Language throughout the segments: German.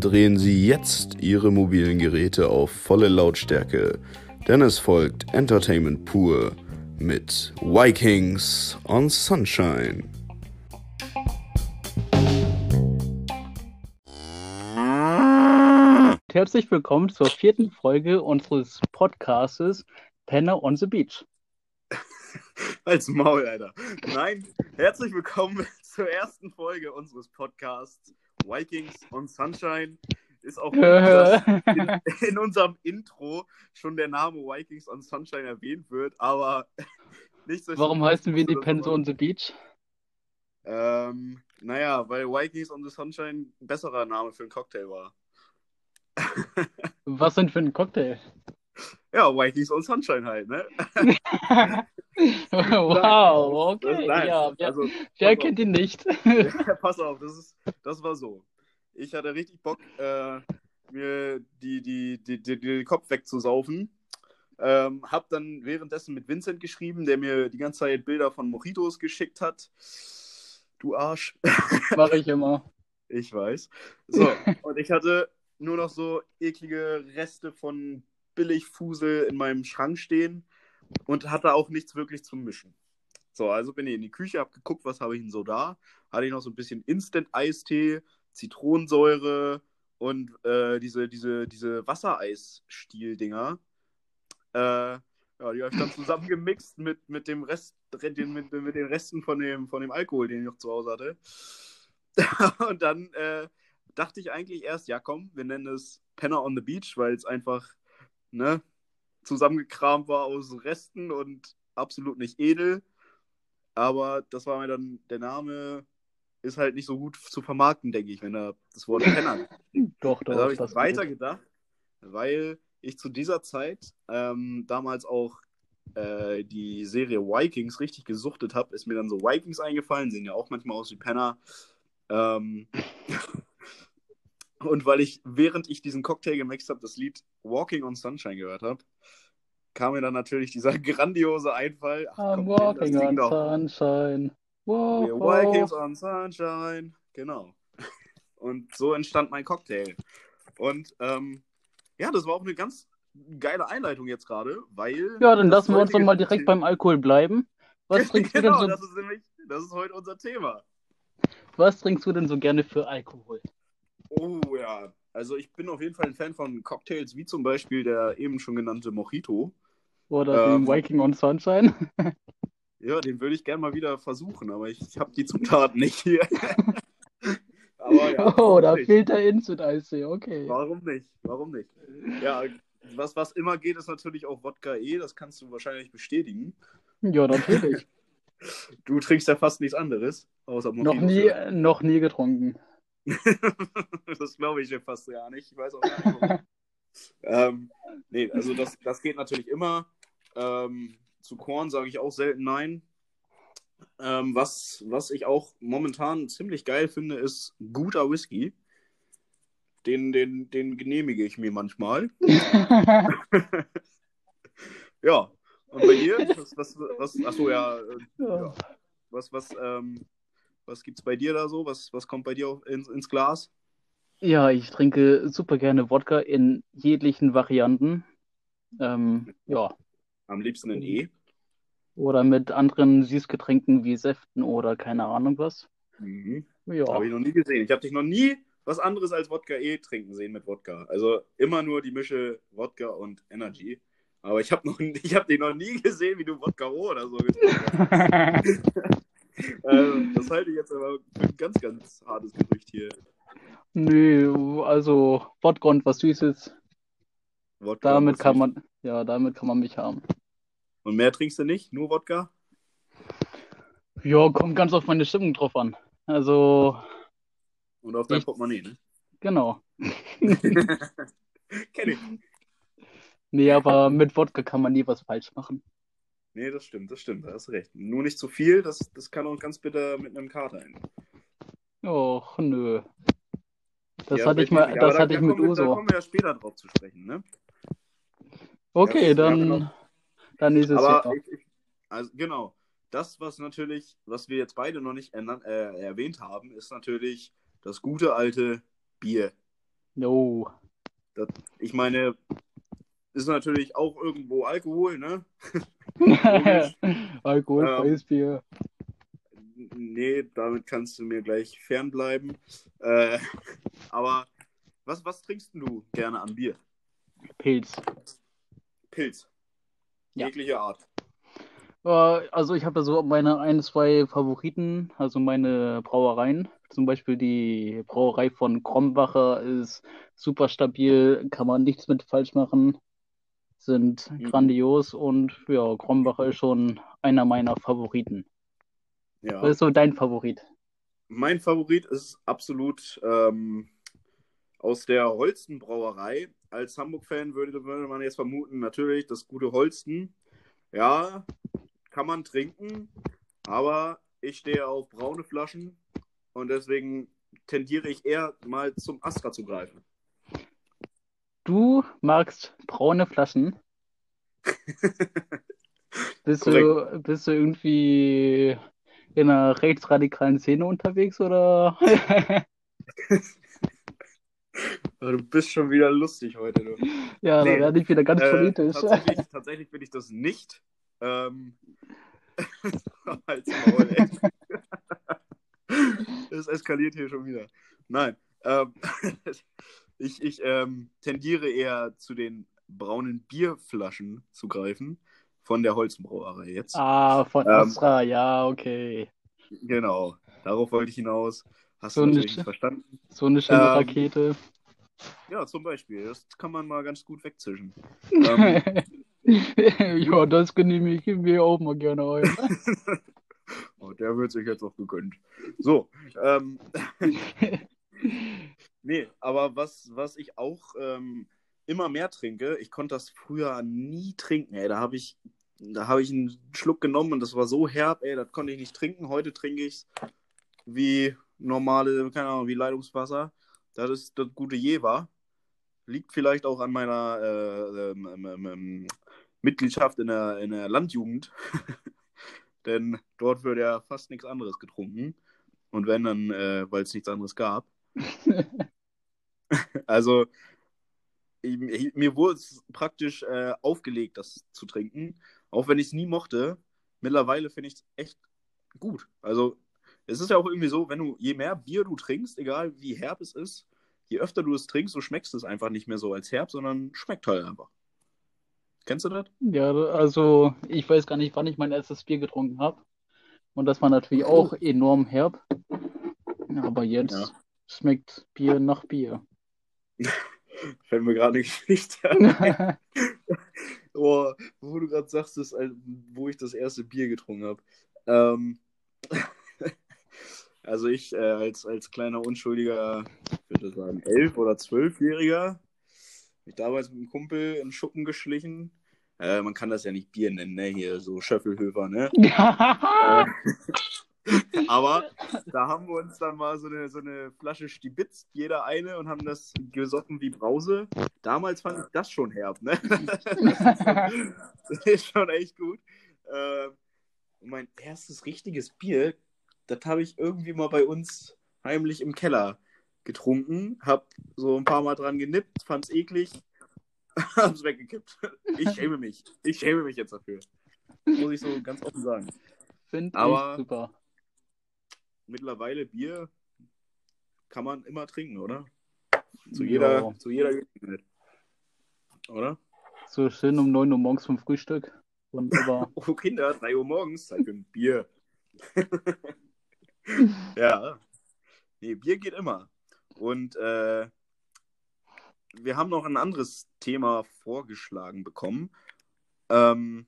Drehen Sie jetzt Ihre mobilen Geräte auf volle Lautstärke, denn es folgt Entertainment pur mit Vikings on Sunshine. Herzlich willkommen zur vierten Folge unseres Podcastes Penner on the Beach. Als Maul, Alter. Nein, herzlich willkommen zur ersten Folge unseres Podcasts Vikings on Sunshine. Ist auch in, in, unserem Intro schon der Name Vikings on Sunshine erwähnt wird, aber nicht so. Warum heißen wir die on the Beach? Ähm, naja, weil Vikings on the Sunshine ein besserer Name für einen Cocktail war. Was denn für ein Cocktail? Ja, Vikings on Sunshine halt, ne? wow, okay. Nein, ja, wer, also, wer kennt ihn nicht? ja, pass auf, das, ist, das war so. Ich hatte richtig Bock, äh, mir die, die, die, die, den Kopf wegzusaufen. Ähm, hab dann währenddessen mit Vincent geschrieben, der mir die ganze Zeit Bilder von Mojitos geschickt hat. Du Arsch. Mach ich immer. Ich weiß. So, und ich hatte nur noch so eklige Reste von Billigfusel in meinem Schrank stehen und hatte auch nichts wirklich zum Mischen. So, also bin ich in die Küche, hab geguckt, was habe ich denn so da. Hatte ich noch so ein bisschen Instant-Eistee, Zitronensäure und äh, diese, diese, diese Wassereis-Stiel-Dinger. Äh, ja, die habe ich dann zusammengemixt mit, mit dem Rest, mit, mit den Resten von dem, von dem Alkohol, den ich noch zu Hause hatte. und dann äh, dachte ich eigentlich erst, ja komm, wir nennen es Penner on the Beach, weil es einfach ne, zusammengekramt war aus Resten und absolut nicht edel. Aber das war mir dann, der Name ist halt nicht so gut zu vermarkten, denke ich, wenn er das Wort Penner. doch, doch. Da habe ich weitergedacht, weil ich zu dieser Zeit ähm, damals auch äh, die Serie Vikings richtig gesuchtet habe, ist mir dann so Vikings eingefallen, sehen ja auch manchmal aus wie Penner. Ähm, Und weil ich, während ich diesen Cocktail gemixt habe, das Lied Walking on Sunshine gehört habe, kam mir dann natürlich dieser grandiose Einfall. Ach, I'm walking on doch. sunshine. Wow, We're walking on sunshine. Genau. Und so entstand mein Cocktail. Und ähm, ja, das war auch eine ganz geile Einleitung jetzt gerade, weil. Ja, dann lassen wir uns doch mal direkt beim Alkohol bleiben. Was trinkst genau, du denn so? Das ist nämlich, das ist heute unser Thema. Was trinkst du denn so gerne für Alkohol? Oh ja, also ich bin auf jeden Fall ein Fan von Cocktails, wie zum Beispiel der eben schon genannte Mojito. Oder ähm, den Viking on Sunshine. ja, den würde ich gerne mal wieder versuchen, aber ich, ich habe die Zutaten nicht hier. aber, ja, oh, da nicht. fehlt der Instant Eistee, okay. Warum nicht? Warum nicht? Ja, was, was immer geht, ist natürlich auch Wodka E, das kannst du wahrscheinlich bestätigen. Ja, natürlich. Du trinkst ja fast nichts anderes, außer Mojito. Noch nie, noch nie getrunken. das glaube ich dir fast gar nicht. Ich weiß auch gar nicht, warum. ähm, nee, also das, das geht natürlich immer. Ähm, zu Korn sage ich auch selten nein. Ähm, was, was ich auch momentan ziemlich geil finde, ist guter Whisky. Den, den, den genehmige ich mir manchmal. ja. Und bei dir? Was, was, was, achso, ja, äh, ja. Was, was, ähm, was gibt's bei dir da so? Was, was kommt bei dir ins, ins Glas? Ja, ich trinke super gerne Wodka in jeglichen Varianten. Ähm, ja. Am liebsten in E. Oder mit anderen Süßgetränken wie Säften oder keine Ahnung was. Mhm. Ja. Habe ich noch nie gesehen. Ich habe dich noch nie was anderes als Wodka E trinken sehen mit Wodka. Also immer nur die Mische Wodka und Energy. Aber ich habe hab dich noch nie gesehen, wie du Wodka O oder so getrunken hast. äh, das halte ich jetzt aber für ein ganz, ganz hartes Gerücht hier. Nö, also Wodka und was Süßes. Wodka damit kann man, ja, damit kann man mich haben. Und mehr trinkst du nicht? Nur Wodka? Ja, kommt ganz auf meine Stimmung drauf an. Also. Und auf dein ich... Portemonnaie, ne? Genau. Kenn ich. Nee, aber mit Wodka kann man nie was falsch machen. Nee, das stimmt, das stimmt, da hast du recht. Nur nicht zu viel, das, das kann auch ganz bitter mit einem Kater enden. Och, nö. Das ja, hatte ich mal, das da, hatte da ich mit Uso. Da kommen wir ja später drauf zu sprechen, ne? Okay, ja, dann, dann ist es Aber ich, ich, also genau. das, was natürlich, was wir jetzt beide noch nicht äh, erwähnt haben, ist natürlich das gute alte Bier. No. Das, ich meine, ist natürlich auch irgendwo Alkohol, ne? Alkoholfreies ähm, Bier. Nee, damit kannst du mir gleich fernbleiben. Äh, aber was, was trinkst du gerne an Bier? Pilz. Pilz. Ja. Jegliche Art. Äh, also ich habe da so meine ein, zwei Favoriten, also meine Brauereien. Zum Beispiel die Brauerei von Krombacher ist super stabil, kann man nichts mit falsch machen, sind mhm. grandios und ja, Krombacher ist schon einer meiner Favoriten. Ja. Was ist so dein Favorit? Mein Favorit ist absolut ähm, aus der Holsten Brauerei. Als Hamburg-Fan würde, würde man jetzt vermuten, natürlich das gute Holsten. Ja, kann man trinken, aber ich stehe auf braune Flaschen und deswegen tendiere ich eher mal zum Astra zu greifen. Du magst braune Flaschen? bist, du, bist du irgendwie in einer rechtsradikalen Szene unterwegs oder? du bist schon wieder lustig heute, du. Ja, nee, da werde ich wieder ganz äh, politisch. Tatsächlich, tatsächlich bin ich das nicht. Ähm, Maul. Es eskaliert hier schon wieder. Nein. Ähm, ich ich ähm, tendiere eher zu den braunen Bierflaschen zu greifen. Von der Holzenbrauerei jetzt. Ah, von ähm, Astra, ja, okay. Genau, darauf wollte ich hinaus. Hast so du natürlich nicht verstanden. So eine schöne ähm, Rakete. Ja, zum Beispiel. Das kann man mal ganz gut wegzischen. ähm, ja, das genehmige ich mir auch mal gerne ein. oh, der wird sich jetzt auch gegönnt. So, ähm, nee, aber was, was ich auch ähm, immer mehr trinke, ich konnte das früher nie trinken, ey, da habe ich, da habe ich einen Schluck genommen und das war so herb, ey, das konnte ich nicht trinken. Heute trinke ich es wie normale, keine Ahnung, wie Leitungswasser. Das ist das gute Jever. Liegt vielleicht auch an meiner äh, ähm, ähm, ähm, Mitgliedschaft in der, in der Landjugend. Denn dort wird ja fast nichts anderes getrunken. Und wenn dann, äh, weil es nichts anderes gab. also, ich, mir wurde es praktisch äh, aufgelegt, das zu trinken. Auch wenn ich es nie mochte. Mittlerweile finde ich es echt gut. Also, es ist ja auch irgendwie so, wenn du, je mehr Bier du trinkst, egal wie herb es ist, je öfter du es trinkst, so schmeckst es einfach nicht mehr so als herb, sondern schmeckt halt einfach. Kennst du das? Ja, also ich weiß gar nicht, wann ich mein erstes Bier getrunken habe. Und das war natürlich auch enorm herb. Aber jetzt ja. Schmeckt Bier nach Bier. Fällt mir gerade eine Geschichte an. oh, wo du gerade sagst, ist, wo ich das erste Bier getrunken habe. Ähm, also ich äh, als, als kleiner Unschuldiger, ich würde sagen, elf- oder zwölfjähriger, mich damals mit einem Kumpel in Schuppen geschlichen. Äh, man kann das ja nicht Bier nennen, ne? Hier so Schöffelhöfer, ne? äh, aber da haben wir uns dann mal so eine, so eine Flasche Stibitz, jeder eine, und haben das gesoffen wie Brause. Damals fand ich das schon herb, ne? das ist schon echt gut. Äh, mein erstes richtiges Bier, das habe ich irgendwie mal bei uns heimlich im Keller getrunken, hab so ein paar Mal dran genippt, fand's eklig, hab's weggekippt. Ich schäme mich. Ich schäme mich jetzt dafür. Muss ich so ganz offen sagen. Finde ich super. Mittlerweile Bier kann man immer trinken, oder? Zu jeder, ja. zu jeder Gelegenheit. Oder? So schön um 9 Uhr morgens vom Frühstück. Wunderbar. oh Kinder, 3 Uhr morgens, Zeit für ein Bier. ja. Nee, Bier geht immer. Und äh, wir haben noch ein anderes Thema vorgeschlagen bekommen. Ähm,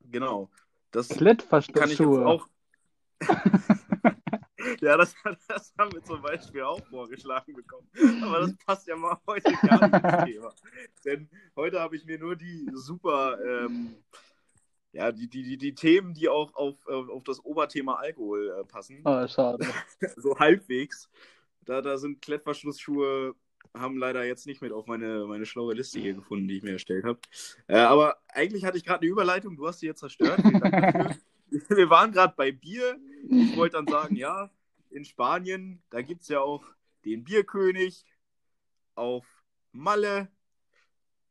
genau. Das kann ich jetzt auch. ja, das, das, haben wir zum Beispiel auch vorgeschlagen bekommen. Aber das passt ja mal heute gar nicht ins Thema. Denn heute habe ich mir nur die super, ähm, ja, die, die, die, die Themen, die auch auf, auf das Oberthema Alkohol äh, passen. Ah, schade. so halbwegs. Da, da sind Klettverschlussschuhe, haben leider jetzt nicht mit auf meine, meine schlaue Liste hier gefunden, die ich mir erstellt habe. Äh, aber eigentlich hatte ich gerade eine Überleitung, du hast sie jetzt zerstört. wir waren gerade bei Bier. Ich wollte dann sagen, ja, in Spanien, da gibt es ja auch den Bierkönig auf Malle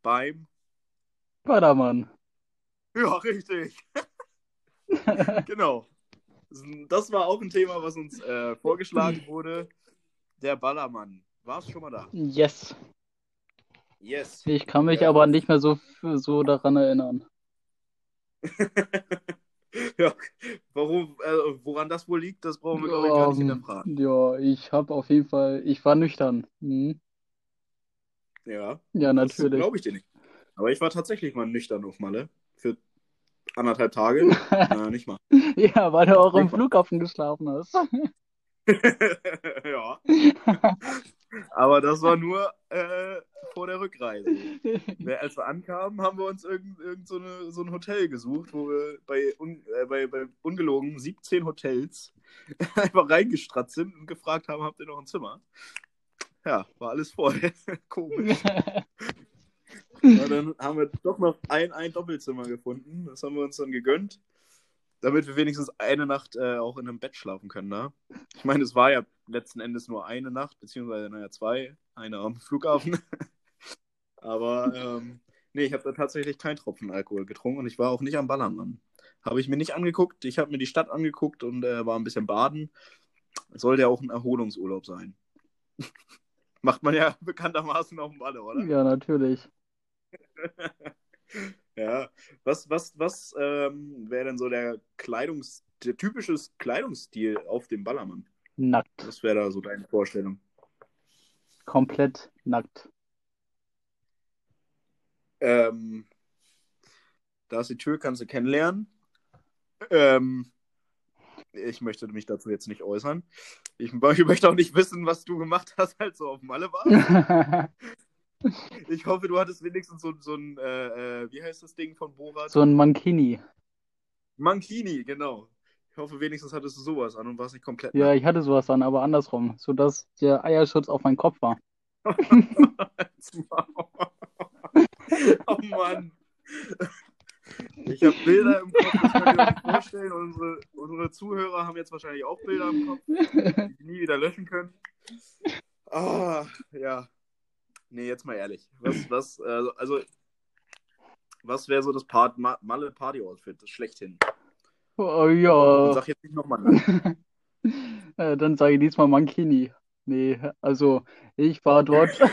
beim. Ballermann. Ja, richtig. genau. Das war auch ein Thema, was uns äh, vorgeschlagen wurde. Der Ballermann. Warst schon mal da? Yes. Yes. Ich kann mich Ja. aber nicht mehr so, so daran erinnern. ja, warum, äh, woran das wohl liegt, das brauchen wir, glaube ich, gar nicht hinterfragen. ja, ich habe auf jeden Fall, ich war nüchtern. Mhm. Ja, Ja, natürlich. glaube ich dir nicht. Aber ich war tatsächlich mal nüchtern auf Malle. Für anderthalb Tage. äh, nicht mal. Ja, weil du auch Ich- Flughafen geschlafen hast. ja, aber das war nur äh, vor der Rückreise. Wir- Als wir ankamen, haben wir uns irgend, irgend so, eine, so ein Hotel gesucht, wo wir bei, un, äh, bei, bei ungelogen 17 Hotels einfach reingestratzt sind und gefragt haben, habt ihr noch ein Zimmer? Ja, war alles voll. Komisch. Aber dann haben wir doch noch ein, ein Doppelzimmer gefunden. Das haben wir uns dann gegönnt. Damit wir wenigstens eine Nacht äh, auch in einem Bett schlafen können. Ne? Ich meine, es war ja letzten Endes nur eine Nacht, beziehungsweise naja, zwei. Eine am Flughafen. Aber ähm, nee, ich habe da tatsächlich keinen Tropfen Alkohol getrunken und ich war auch nicht am Ballermann. Habe ich mir nicht angeguckt. Ich habe mir die Stadt angeguckt und äh, war ein bisschen baden. Sollte ja auch ein Erholungsurlaub sein. Macht man ja bekanntermaßen auf dem Balle, oder? Ja, natürlich. Ja, was, was, was ähm, wäre denn so der Kleidungs, der typische Kleidungsstil auf dem Ballermann? Nackt. Was wäre da so deine Vorstellung? Komplett nackt. Ähm, da ist die Tür, kannst du kennenlernen. Ähm, ich möchte mich dazu jetzt nicht äußern. Ich, ich möchte auch nicht wissen, was du gemacht hast, als du auf Malle warst. Ich hoffe, du hattest wenigstens so, so ein, äh, äh, wie heißt das Ding von Borat? So ein Mankini. Mankini, genau. Ich hoffe, wenigstens hattest du sowas an und warst nicht komplett Ja, ich hatte sowas dann, aber andersrum, sodass der Eierschutz auf meinem Kopf war. oh Mann. Ich habe Bilder im Kopf, das könnt ihr euch vorstellen. Unsere, unsere Zuhörer haben jetzt wahrscheinlich auch Bilder im Kopf, die sie nie wieder löschen können. Ah, ja. Nee, jetzt mal ehrlich. Was, was, also, also was wäre so das Part, Ma Malle Party Outfit? Das schlechthin. Oh ja. sag jetzt nicht nochmal. Äh, Dann sage ich diesmal Mankini. Nee, also ich war dort.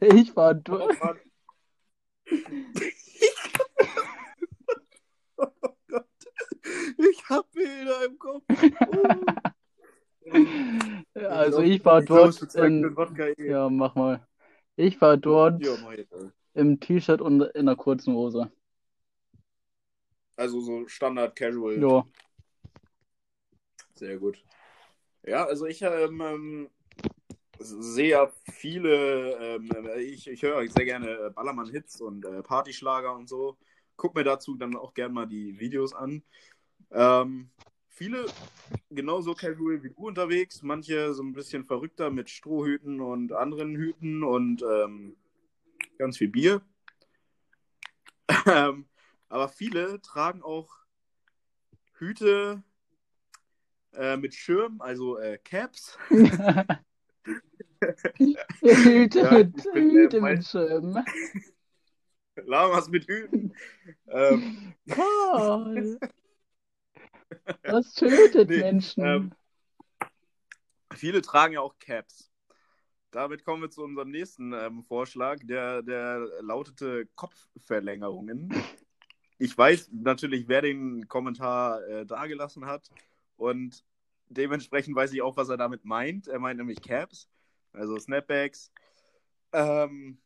Ich war Oh dort. Mann. oh Gott. Ich hab Bilder im Kopf. Oh. Also ich war dort in. eh. Ja, mach mal. Ich war dort im T-Shirt und in einer kurzen Hose. Also so Standard Casual. Ja. Sehr gut. Ja, also ich ähm, ähm, sehe ja viele, ähm, ich, ich höre sehr gerne äh, Ballermann-Hits und äh, Partyschlager und so. Guck mir dazu dann auch gerne mal die Videos an. Ähm, viele genauso casual wie du unterwegs, manche so ein bisschen verrückter mit Strohhüten und anderen Hüten und ähm, ganz viel Bier. ähm, aber viele tragen auch Hüte äh, mit Schirm, also äh, Caps. Hüte Ja, mit, bin, äh, Hüte mein- mit Schirm. Lamas mit Hüten. ähm. Das tötet Nee, Menschen. ähm, viele tragen ja auch Caps. Damit kommen wir zu unserem nächsten ähm, Vorschlag, der, der lautete Kopfverlängerungen. Ich weiß natürlich, wer den Kommentar äh, dagelassen hat und dementsprechend weiß ich auch, was er damit meint. Er meint nämlich Caps, also Snapbacks. Ähm,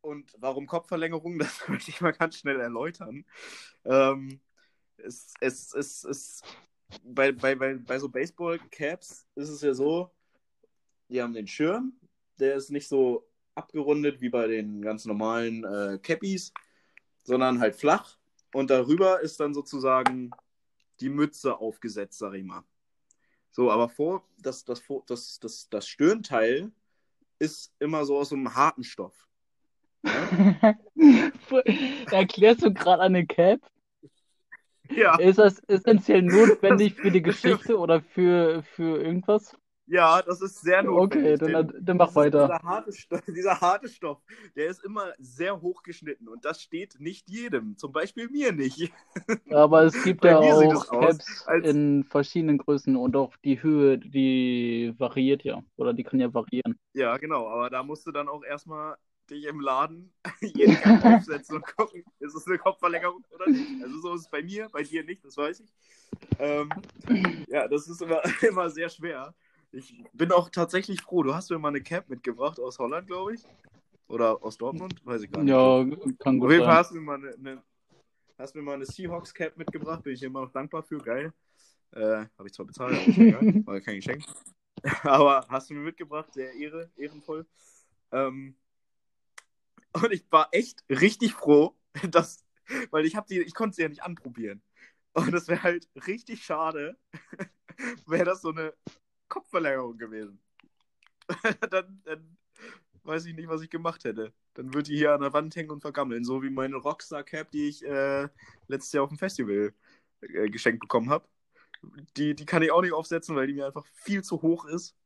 und warum Kopfverlängerung, das möchte ich mal ganz schnell erläutern. Ähm, es, es, es, es, bei, bei, bei, bei so Baseball-Caps ist es ja so, die haben den Schirm, der ist nicht so abgerundet wie bei den ganz normalen äh, Cappies, sondern halt flach. Und darüber ist dann sozusagen die Mütze aufgesetzt, sag ich mal. So, aber vor, das, das, das, das, das Stirnteil ist immer so aus so einem harten Stoff. Erklärst du gerade eine Cap? Ja, Ist das essentiell notwendig für die Geschichte oder für, für irgendwas? ja, das ist sehr notwendig. Okay, dann, dann mach weiter. Dieser harte, Stoff, dieser harte Stoff, der ist immer sehr hoch geschnitten und das steht nicht jedem, zum Beispiel mir nicht. Aber es gibt ja auch Caps als- in verschiedenen Größen und auch die Höhe, die variiert ja. Oder die kann ja variieren. Ja, genau, aber da musst du dann auch erstmal dich im Laden jeden Tag aufsetzen und gucken, ist es eine Kopfverlängerung oder nicht. Also so ist es bei mir, bei dir nicht, das weiß ich. Ähm, ja, das ist immer, immer sehr schwer. Ich bin auch tatsächlich froh. Du hast mir mal eine Cap mitgebracht aus Holland, glaube ich. Oder aus Dortmund, weiß ich gar nicht. Ja, kann Auf gut jeden Fall sein. hast du mir mal eine, eine, hast mir mal eine Seahawks Cap mitgebracht, bin ich immer noch dankbar für, geil. Äh, Habe ich zwar bezahlt, aber egal, war kein Geschenk. Aber hast du mir mitgebracht, sehr ehre, ehrenvoll. Ähm, und ich war echt richtig froh, dass, weil ich ich konnte sie ja nicht anprobieren. Und es wäre halt richtig schade, wäre das so eine Kopfverlängerung gewesen. dann, dann weiß ich nicht, was ich gemacht hätte. Dann würde die hier an der Wand hängen und vergammeln, so wie meine Rockstar Cap, die ich äh, letztes Jahr auf dem Festival äh, geschenkt bekommen habe. Die, die kann ich auch nicht aufsetzen, weil die mir einfach viel zu hoch ist.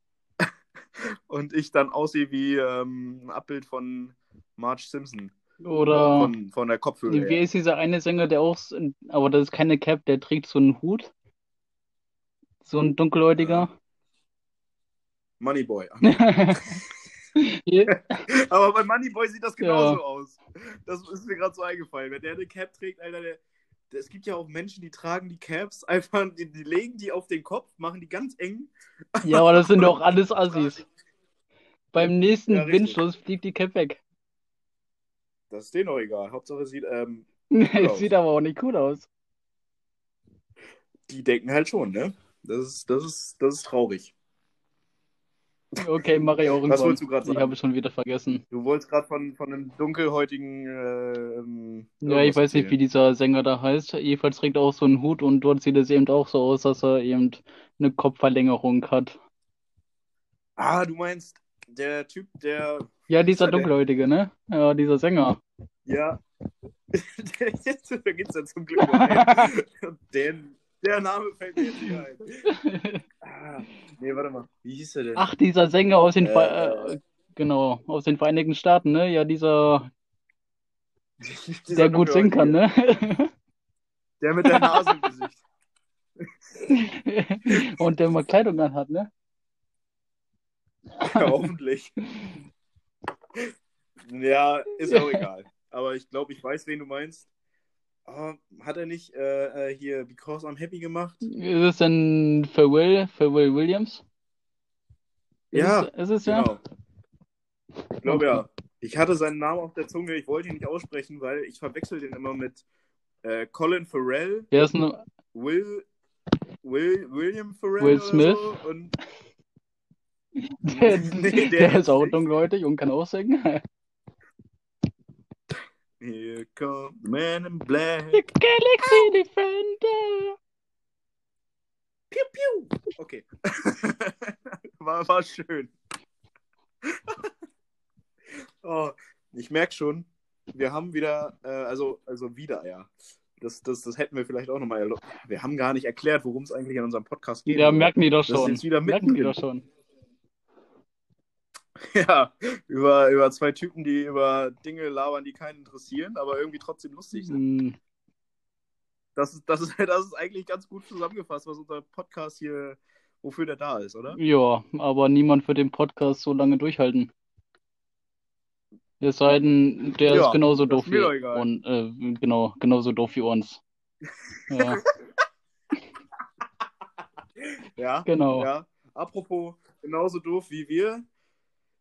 und ich dann aussehe wie ähm, ein Abbild von Marge Simpson. Oder Von, von der Kopfhöhe. wie ist dieser eine Sänger, der auch, aber das ist keine Cap, der trägt so einen Hut? So ein dunkelhäutiger? Moneyboy. Hier- Aber bei Moneyboy sieht das genauso Ja. aus. Das ist mir gerade so eingefallen. Wenn der eine Cap trägt, Alter, der, es gibt ja auch Menschen, die tragen die Caps einfach, die, die legen die auf den Kopf, machen die ganz eng. Ja, aber das sind doch alles Assis. Beim nächsten Ja. Windstoß fliegt die Cap weg. Das ist denen auch egal. Hauptsache sieht, ähm, Es aus. sieht aber auch nicht cool aus. die denken halt schon, ne? Das ist, das ist, das ist traurig. Okay, mache ich auch Was wolltest du gerade Ich sagen? habe schon wieder vergessen. Du wolltest gerade von, von einem dunkelhäutigen. Äh, ähm, Ja, ich weiß nicht, wie dieser Sänger da heißt. Jedenfalls trägt er auch so einen Hut und dort sieht es eben auch so aus, dass er eben eine Kopfverlängerung hat. Ah, du meinst der Typ, der. Ja, dieser er denn? Dunkelhäutige, ne? Ja, dieser Sänger. Ja. da geht's ja zum Glück ein. Den, der Name fällt mir jetzt nicht ein. Ah, nee, warte mal. Wie hieß er denn? Ach, dieser Sänger aus den, Ver Äh. äh, genau, aus den Vereinigten Staaten, ne? Ja, dieser, Dieser der gut singen kann, ne? Der mit der Nase im Gesicht. Und der mal Kleidung anhat, ne? Ja, hoffentlich. Ja, ist auch egal. Aber ich glaube, ich weiß, wen du meinst. Ah, hat er nicht äh, äh, hier Because I'm Happy gemacht? Ist es denn Pharrell, Pharrell Williams? Ist Ja, es, ist es ja? Genau. Ich glaube ja. Ich hatte seinen Namen auf der Zunge, ich wollte ihn nicht aussprechen, weil ich verwechsel den immer mit äh, Colin Farrell, Der ist ein, Will, Will, William Farrell Will oder Smith. so. Und der, Nee, der der ist auch dunkelhäutig und kann auch singen. Here comes the man in black. The Galaxy Defender. Piu, piu. Okay. war, war schön. oh, ich merke schon, wir haben wieder, äh, also, also wieder, ja. Das, das, das hätten wir vielleicht auch nochmal. Wir haben gar nicht erklärt, worum es eigentlich in unserem Podcast geht. Ja, merken die doch Das ist schon. wieder Merken die doch schon. Ja, über, über zwei Typen, die über Dinge labern, die keinen interessieren, aber irgendwie trotzdem lustig sind. Hm, Das ist, das ist, das ist eigentlich ganz gut zusammengefasst, was unser Podcast hier, wofür der da ist, oder? Ja, aber niemand wird den Podcast so lange durchhalten. Es sei denn, der Ja, ist genauso doof ist wie und äh, genau, genauso doof wie uns. Ja, Ja, genau. ja. Apropos, genauso doof wie wir.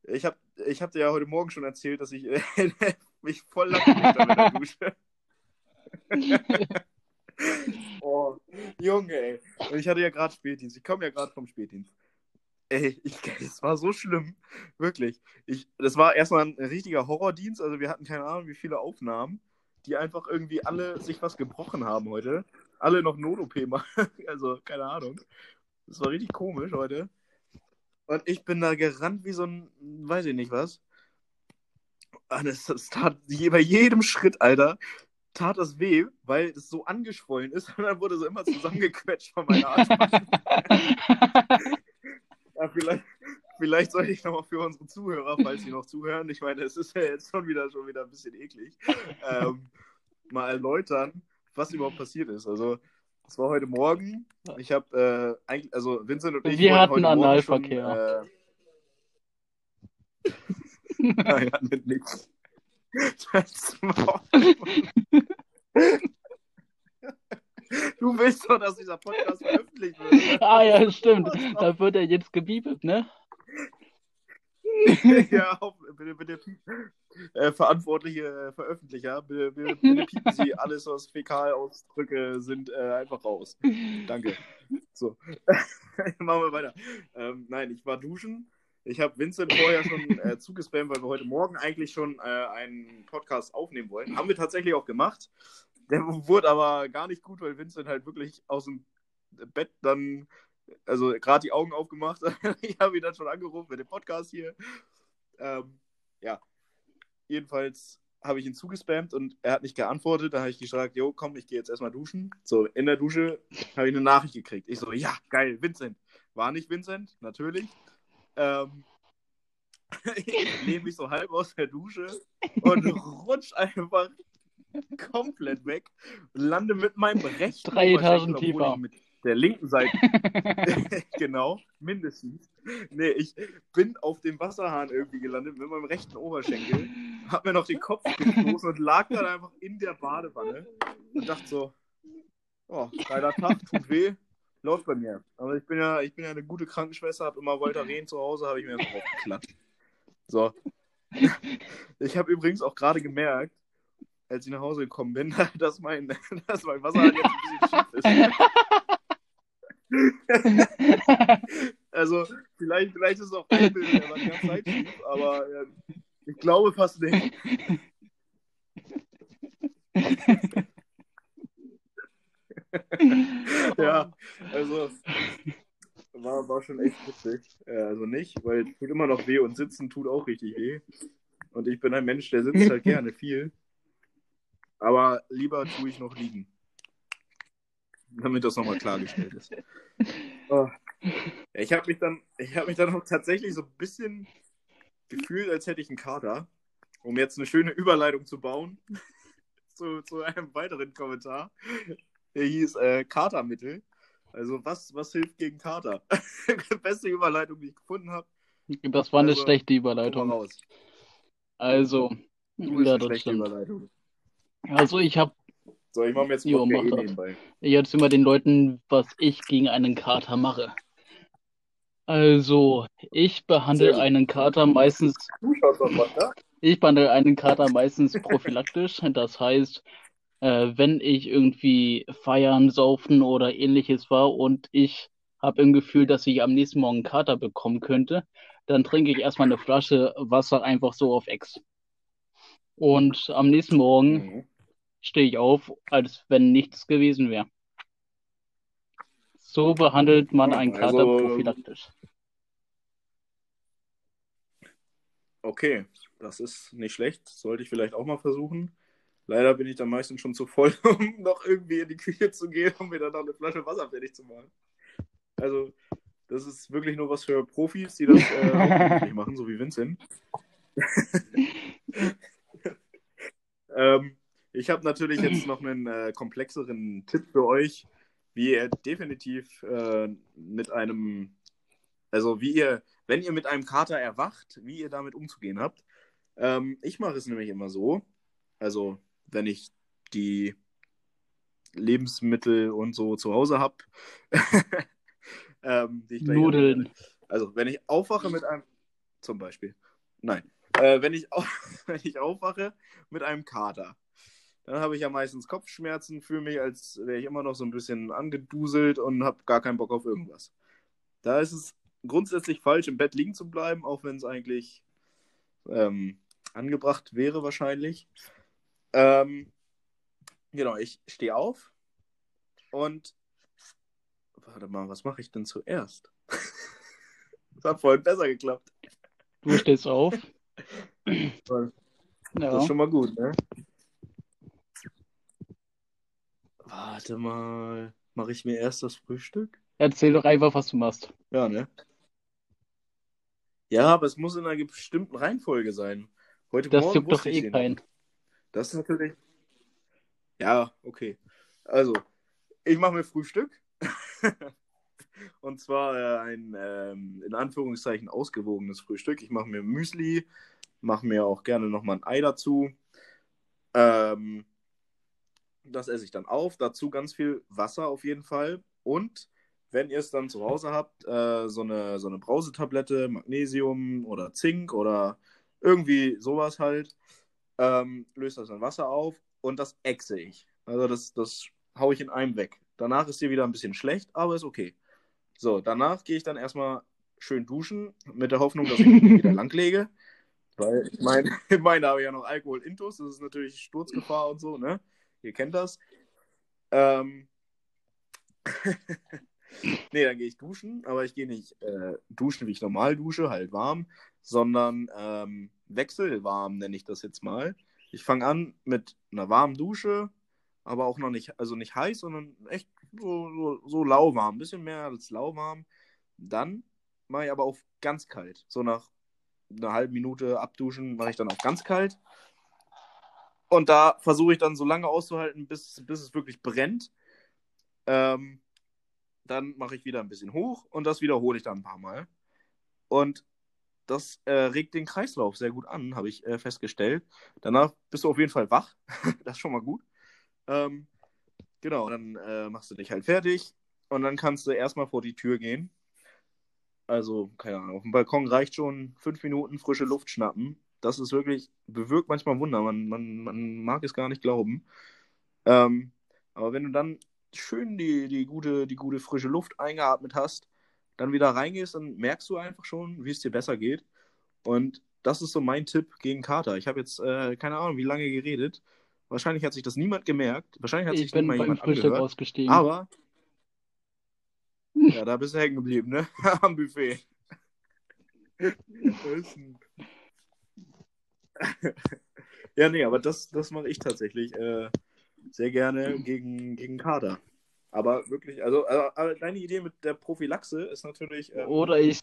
Ich habe ich hab dir ja heute Morgen schon erzählt, dass ich äh, mich voll lachen mit der Dusche. oh, Junge, ey. Und ich hatte ja gerade Spätdienst. Ich komme ja gerade vom Spätdienst. Ey, ich, es war so schlimm. Wirklich. Ich, das war erstmal ein richtiger Horrordienst. Also wir hatten keine Ahnung, wie viele Aufnahmen, die einfach irgendwie alle sich was gebrochen haben heute. Alle noch Not-OP machen. Also, keine Ahnung. Das war richtig komisch heute. Und ich bin da gerannt wie so ein, weiß ich nicht was. Und es, es tat bei jedem Schritt, Alter, tat das weh, weil es so angeschwollen ist und dann wurde so immer zusammengequetscht von meiner Arschbacken. ja, vielleicht, vielleicht sollte ich nochmal für unsere Zuhörer, falls sie noch zuhören, ich meine, es ist ja jetzt schon wieder, schon wieder ein bisschen eklig, ähm, mal erläutern, was überhaupt passiert ist. Also, es war heute Morgen. Ich habe, äh, eigentlich, also Vincent und ich. Wir hatten Analverkehr. Schon, äh... Nein, mit nichts. Das Maul. Du willst doch, dass dieser Podcast veröffentlicht wird. Ah ja, stimmt. Da wird er jetzt gebietet, ne? ja, bitte, bitte, äh, verantwortliche äh, Veröffentlicher, bitte, bitte, bitte piepen Sie alles, was Fäkalausdrücke sind, äh, einfach raus. Danke. So, machen wir weiter. Ähm, nein, ich war duschen. Ich habe Vincent vorher schon äh, zugespammt, weil wir heute Morgen eigentlich schon äh, einen Podcast aufnehmen wollen. Haben wir tatsächlich auch gemacht. Der wurde aber gar nicht gut, weil Vincent halt wirklich aus dem Bett dann also gerade die Augen aufgemacht. ich habe ihn dann schon angerufen mit dem Podcast hier. Ähm, ja, jedenfalls habe ich ihn zugespammt und er hat nicht geantwortet. Da habe ich gesagt, jo, komm, ich gehe jetzt erstmal duschen. So, in der Dusche habe ich eine Nachricht gekriegt. Ich so, ja, geil, Vincent. War nicht Vincent, natürlich. Ähm, ich lehne mich so halb aus der Dusche und rutsch einfach komplett weg lande mit meinem rechten Drei Oberschenkel, Etagen tiefer. mit der linken Seite genau, mindestens. Nee, ich bin auf dem Wasserhahn irgendwie gelandet mit meinem rechten Oberschenkel, hab mir noch den Kopf gestoßen und lag dann einfach in der Badewanne und dachte so, oh, geiler Tag, tut weh, läuft bei mir. Aber ich bin ja, ich bin ja eine gute Krankenschwester, hab immer Voltaren zu Hause, habe ich mir einfach aufgeklatscht. So. Ich habe übrigens auch gerade gemerkt, als ich nach Hause gekommen bin, dass mein, dass mein Wasserhahn jetzt ein bisschen schief ist. Also, vielleicht, vielleicht ist es auch Zeit schief, aber äh, ich glaube fast nicht. ja, also war, war schon echt witzig. Äh, also nicht, weil es tut immer noch weh und sitzen tut auch richtig weh. Und ich bin ein Mensch, der sitzt halt gerne viel. Aber lieber tue ich noch liegen. Damit das nochmal klargestellt ist. Oh. Ich habe mich dann, ich habe mich dann auch tatsächlich so ein bisschen gefühlt, als hätte ich einen Kater. Um jetzt eine schöne Überleitung zu bauen zu, zu einem weiteren Kommentar. Der hieß äh, Katermittel. Also was, was hilft gegen Kater? Beste Überleitung, die ich gefunden habe. Das war eine Also, schlechte Überleitung. mal. Also, Du ja, das stimmt. Also ich habe So, ich mache mir jetzt Jo, mach eh nebenbei. jetzt immer den Leuten, was ich gegen einen Kater mache. Also, ich behandle einen Kater meistens? Ich behandle einen Kater meistens prophylaktisch. Das heißt, äh, wenn ich irgendwie feiern, saufen oder ähnliches war und ich habe im Gefühl, dass ich am nächsten Morgen einen Kater bekommen könnte, dann trinke ich erstmal eine Flasche Wasser einfach so auf Ex. Und am nächsten Morgen Mhm. stehe ich auf, als wenn nichts gewesen wäre. So behandelt man einen Kater Also- prophylaktisch. Okay, das ist nicht schlecht. Sollte ich vielleicht auch mal versuchen. Leider bin ich dann meistens schon zu voll, um noch irgendwie in die Küche zu gehen, um mir dann noch eine Flasche Wasser fertig zu machen. Also, das ist wirklich nur was für Profis, die das äh, machen, so wie Vincent. ähm, ich habe natürlich jetzt noch einen äh, komplexeren Tipp für euch, wie ihr definitiv äh, mit einem, also wie ihr, wenn ihr mit einem Kater erwacht, wie ihr damit umzugehen habt. Ähm, ich mache es nämlich immer so, also wenn ich die Lebensmittel und so zu Hause habe, ähm, die ich gleich Nudeln. erwähne. Also wenn ich aufwache mit einem, zum Beispiel, nein, äh, wenn, ich au- wenn ich aufwache mit einem Kater, dann habe ich ja meistens Kopfschmerzen, fühle mich, als wäre ich immer noch so ein bisschen angeduselt und habe gar keinen Bock auf irgendwas. Da ist es grundsätzlich falsch, im Bett liegen zu bleiben, auch wenn es eigentlich ähm, angebracht wäre wahrscheinlich. Ähm, genau, ich stehe auf und warte mal, was mache ich denn zuerst? das hat vorhin besser geklappt. Du stehst auf, Das Ja. ist schon mal gut, ne? Warte mal. Mache ich mir erst das Frühstück? Erzähl doch einfach, was du machst. Ja, ne? Ja, aber es muss in einer bestimmten Reihenfolge sein. Heute Das Morgen juckt doch eh keinen. Das ist natürlich. Ja, okay. Also, ich mache mir Frühstück. Und zwar äh, ein ähm, in Anführungszeichen ausgewogenes Frühstück. Ich mache mir Müsli, mache mir auch gerne nochmal ein Ei dazu. Ähm, das esse ich dann auf. Dazu ganz viel Wasser auf jeden Fall. Und wenn ihr es dann zu Hause habt, äh, so, eine, so eine Brausetablette, Magnesium oder Zink oder irgendwie sowas halt, ähm, löst das in Wasser auf und das exe ich. Also das, das haue ich in einem weg. Danach ist dir wieder ein bisschen schlecht, aber ist okay. So, danach gehe ich dann erstmal schön duschen, mit der Hoffnung, dass ich mich wieder langlege. Weil ich meine, ich meine, da habe ich ja noch Alkohol intus, das ist natürlich Sturzgefahr und so, ne? Ihr kennt das. Ähm. nee, dann gehe ich duschen, aber ich gehe nicht äh, duschen, wie ich normal dusche, halt warm, sondern ähm, wechselwarm nenne ich das jetzt mal. Ich fange an mit einer warmen Dusche, aber auch noch nicht, also nicht heiß, sondern echt so, so, so lauwarm, ein bisschen mehr als lauwarm. Dann mache ich aber auf ganz kalt. So nach einer halben Minute abduschen mache ich dann auf ganz kalt. Und da versuche ich dann so lange auszuhalten, bis, bis es wirklich brennt. Ähm, dann mache ich wieder ein bisschen hoch und das wiederhole ich dann ein paar Mal. Und das äh, regt den Kreislauf sehr gut an, habe ich äh, festgestellt. Danach bist du auf jeden Fall wach. das ist schon mal gut. Ähm, genau, dann äh, machst du dich halt fertig und dann kannst du erstmal vor die Tür gehen. Also, keine Ahnung, auf dem Balkon reicht schon fünf Minuten frische Luft schnappen. Das ist wirklich, bewirkt manchmal Wunder. Man, man, man mag es gar nicht glauben. Ähm, aber wenn du dann schön die, die, gute, die gute frische Luft eingeatmet hast, dann wieder reingehst, dann merkst du einfach schon, wie es dir besser geht. Und das ist so mein Tipp gegen Kater. Ich habe jetzt äh, keine Ahnung, wie lange geredet. Wahrscheinlich hat sich das niemand gemerkt. Wahrscheinlich hat Ich sich bin niemand beim jemand Frühstück angehört. ausgestiegen. Aber, ja, da bist du hängen geblieben, ne? Am Buffet. Ja, nee, aber das, das mache ich tatsächlich äh, sehr gerne gegen, gegen Kader. Aber wirklich, also, also aber deine Idee mit der Prophylaxe ist natürlich. ähm, Oder ich,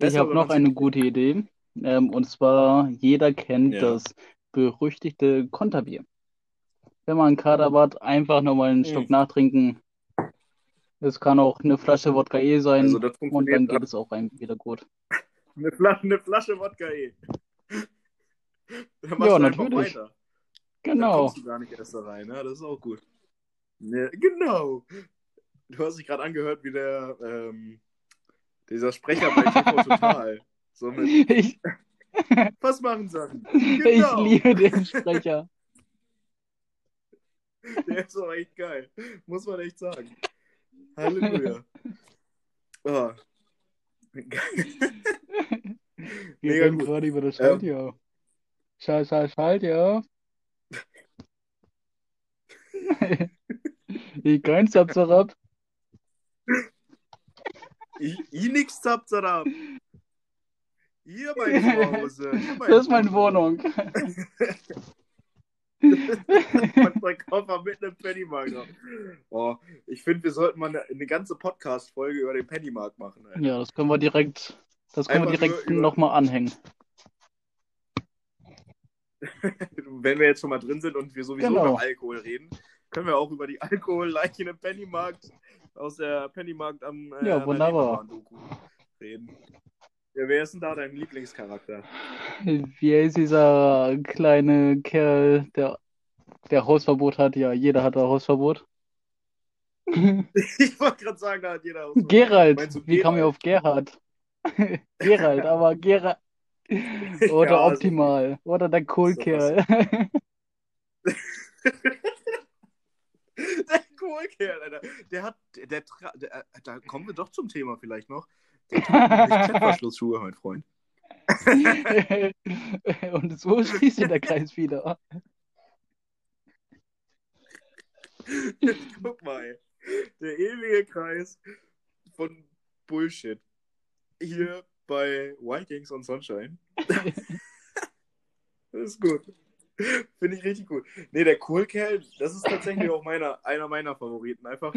ich habe noch eine gute Idee. Ähm, und zwar, jeder kennt Ja. das berüchtigte Konterbier. Wenn man einen Kater hat, einfach nochmal einen Mhm. Schluck nachtrinken. Es kann auch eine Flasche Wodka E sein Also, und dann geht es auch einem wieder gut. Eine Flasche, eine Flasche Wodka eh. Dann machst Ja, du einfach natürlich. weiter. Dann Genau. kommst du gar nicht erst da rein, ne? Das ist auch gut. Ja, genau. Du hast dich gerade angehört wie der, ähm, dieser Sprecher bei TV Total. So mit, Ich, was machen Sachen? ich Genau. liebe den Sprecher. Der ist auch echt geil. Muss man echt sagen. Halleluja. Oh. Wir Mega reden gerade über das Ähm. Schaltjahr. Schalt, schalt, Schaltjahr. Die Grenze ab, ab. Ich, ich nix zapzerab. Hier mein Zuhause. Hier mein Das ist meine Wohnung. Mein Koffer mit einem Pennymarkt drauf. Oh, ich finde, wir sollten mal eine, eine ganze Podcast-Folge über den Pennymarkt machen. Alter. Ja, das können wir direkt, das können wir direkt nochmal anhängen. Wenn wir jetzt schon mal drin sind und wir sowieso Genau. über Alkohol reden, können wir auch über die Alkoholleichen im Pennymarkt aus der Pennymarkt am äh, Ja, wunderbar. Reden. Ja, wer ist denn da dein Lieblingscharakter? Wie heißt dieser kleine Kerl, der, der Hausverbot hat? Ja, jeder hat da Hausverbot. Ich wollte gerade sagen, da hat jeder aus. Gerald. Wie kam ich auf Gerhard? Gerald, aber Gerald. Oder Ja, also- optimal. Oder der Kohlkerl. Der Kohlkerl, Alter. Der hat, der, der, äh, da kommen wir doch zum Thema vielleicht noch. Der trägt nämlich Klettverschlussschuhe, mein Freund. Und so schließt sich der Kreis wieder. Guck mal, der ewige Kreis von Bullshit. Hier bei Vikings und Sunshine. Das ist gut. Finde ich richtig gut. Nee, der Kohlkerl, das ist tatsächlich auch meiner, einer meiner Favoriten. Einfach,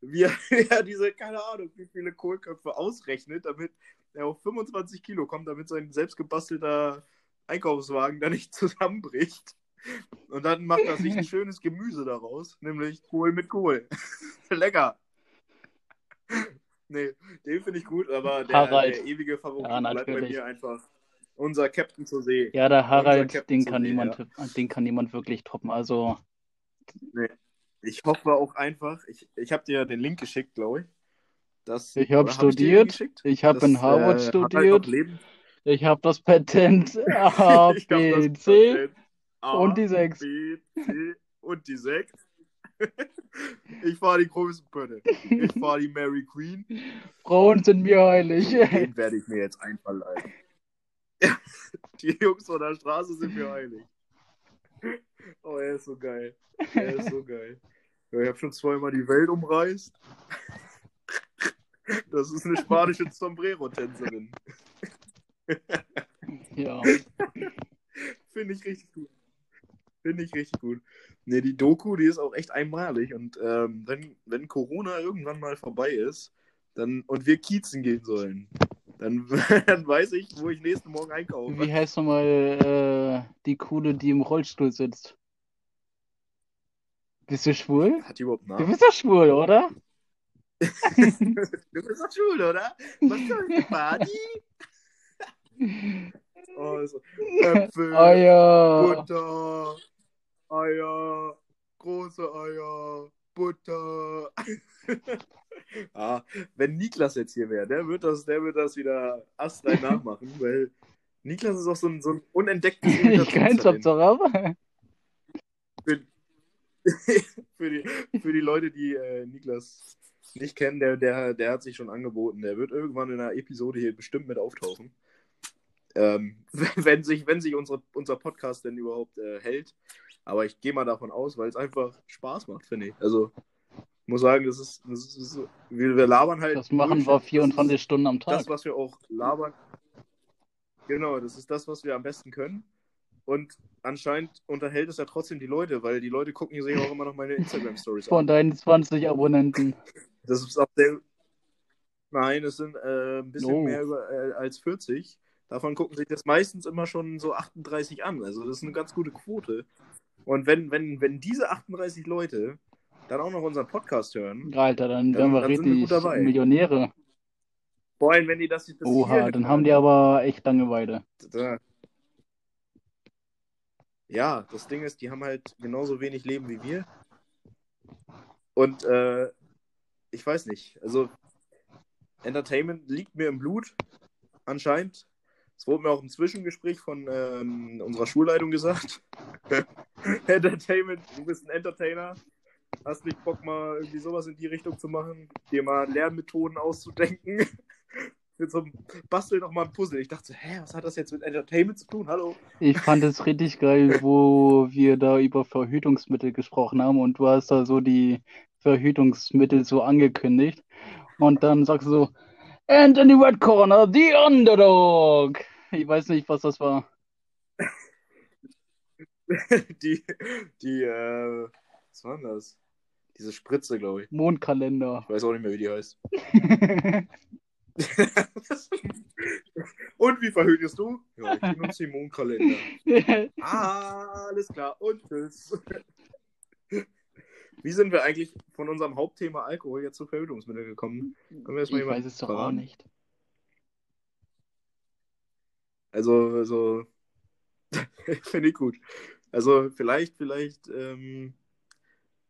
wie er ja, diese, keine Ahnung, wie viele Kohlköpfe ausrechnet, damit er auf 25 Kilo kommt, damit sein selbstgebastelter Einkaufswagen da nicht zusammenbricht. Und dann macht er sich ein schönes Gemüse daraus, nämlich Kohl mit Kohl. Lecker. Nee, den finde ich gut, aber der, Harald. der ewige Favorit Ja, bleibt bei mir einfach unser Captain zur See. Ja, der Harald, den kann See, niemand, den kann niemand wirklich toppen. Also, Ich hoffe auch einfach, ich, ich habe dir den Link geschickt, glaube ich. Das, Ich hab oder hab ich dir den studiert. geschickt? Ich hab Das, in Harvard äh, studiert. Harald noch leben. ich habe das Patent A, hab B, C und die 6. B, C und die 6. Ich fahre die größten Pötte. Ich fahre die Mary Queen. Frauen sind mir heilig. Den werde ich mir jetzt einverleiben. Die Jungs von der Straße sind mir heilig. Oh, er ist so geil. Er ist so geil. Ich habe schon zweimal die Welt umreist. Das ist eine spanische Sombrero-Tänzerin. Ja, Finde ich richtig gut. Finde ich richtig gut. Ne, die Doku, die ist auch echt einmalig. Und ähm, wenn, wenn Corona irgendwann mal vorbei ist dann, und wir Kiezen gehen sollen, dann, dann weiß ich, wo ich nächsten Morgen einkaufe. wie heißt nochmal äh, die Coole, die im Rollstuhl sitzt? Bist du schwul? Hat die überhaupt Du Namen? bist doch schwul, oder? du bist doch schwul, oder? Was soll die Party? Oh, so. Äpfel, Eier. Butter, Eier, große Eier, Butter. ah, wenn Niklas jetzt hier wäre, der wird das, der wird das wieder astrein nachmachen, weil Niklas ist auch so ein, so ein unentdecktes Ich Imitationstalent. doch aber. für, für, die, für die Leute, die äh, Niklas nicht kennen, der, der, der hat sich schon angeboten. Der wird irgendwann in einer Episode hier bestimmt mit auftauchen. Ähm, wenn sich, wenn sich unsere, unser Podcast denn überhaupt äh, hält. Aber ich gehe mal davon aus, weil es einfach Spaß macht, finde ich. Also, ich muss sagen, das ist, das ist so- wir, wir labern halt. Das machen wir Bullshit. Das 24 ist Stunden am Tag. Das, was wir auch labern. Genau, das ist das, was wir am besten können. Und anscheinend unterhält es ja trotzdem die Leute, weil die Leute gucken sich auch immer noch meine Instagram-Stories Von an. deinen 20 Abonnenten. Das ist auch sehr. Nein, es sind äh, ein bisschen Oh. mehr über, äh, als 40. Davon gucken sich das meistens immer schon so 38 an. Also das ist eine ganz gute Quote. Und wenn, wenn, wenn diese 38 Leute dann auch noch unseren Podcast hören, Alter, dann Dann- wären wir dann sind wir richtig gut dabei. Millionäre. vor allem wenn die das, das Oha, dann haben die aber echt Langeweile. Da. Ja, das Ding ist, die haben halt genauso wenig Leben wie wir. Und äh, ich weiß nicht, also Entertainment liegt mir im Blut, anscheinend. Es wurde mir auch im Zwischengespräch von ähm, unserer Schulleitung gesagt. Entertainment, du bist ein Entertainer. Hast nicht Bock, mal irgendwie sowas in die Richtung zu machen, dir mal Lernmethoden auszudenken. Mit so einem Bastel noch mal ein Puzzle. Ich dachte so, hä, was hat das jetzt mit Entertainment zu tun? Hallo? Ich fand es richtig geil, wo wir da über Verhütungsmittel gesprochen haben und du hast da so die Verhütungsmittel so angekündigt. Und dann sagst du so, and in the red corner, the underdog. Ich weiß nicht, was das war. die, die, äh, was war denn das? Diese Spritze, glaube ich. Mondkalender. Ich weiß auch nicht mehr, wie die heißt. Und wie verhütest du? Ja, ich benutze den Mondkalender. Ah, alles klar. Und tschüss. Wie sind wir eigentlich von unserem Hauptthema Alkohol jetzt zu Verhütungsmitteln gekommen? Wir Ich weiß es doch auch verraten? nicht. Also, also, finde ich gut. Also, vielleicht, vielleicht, ähm,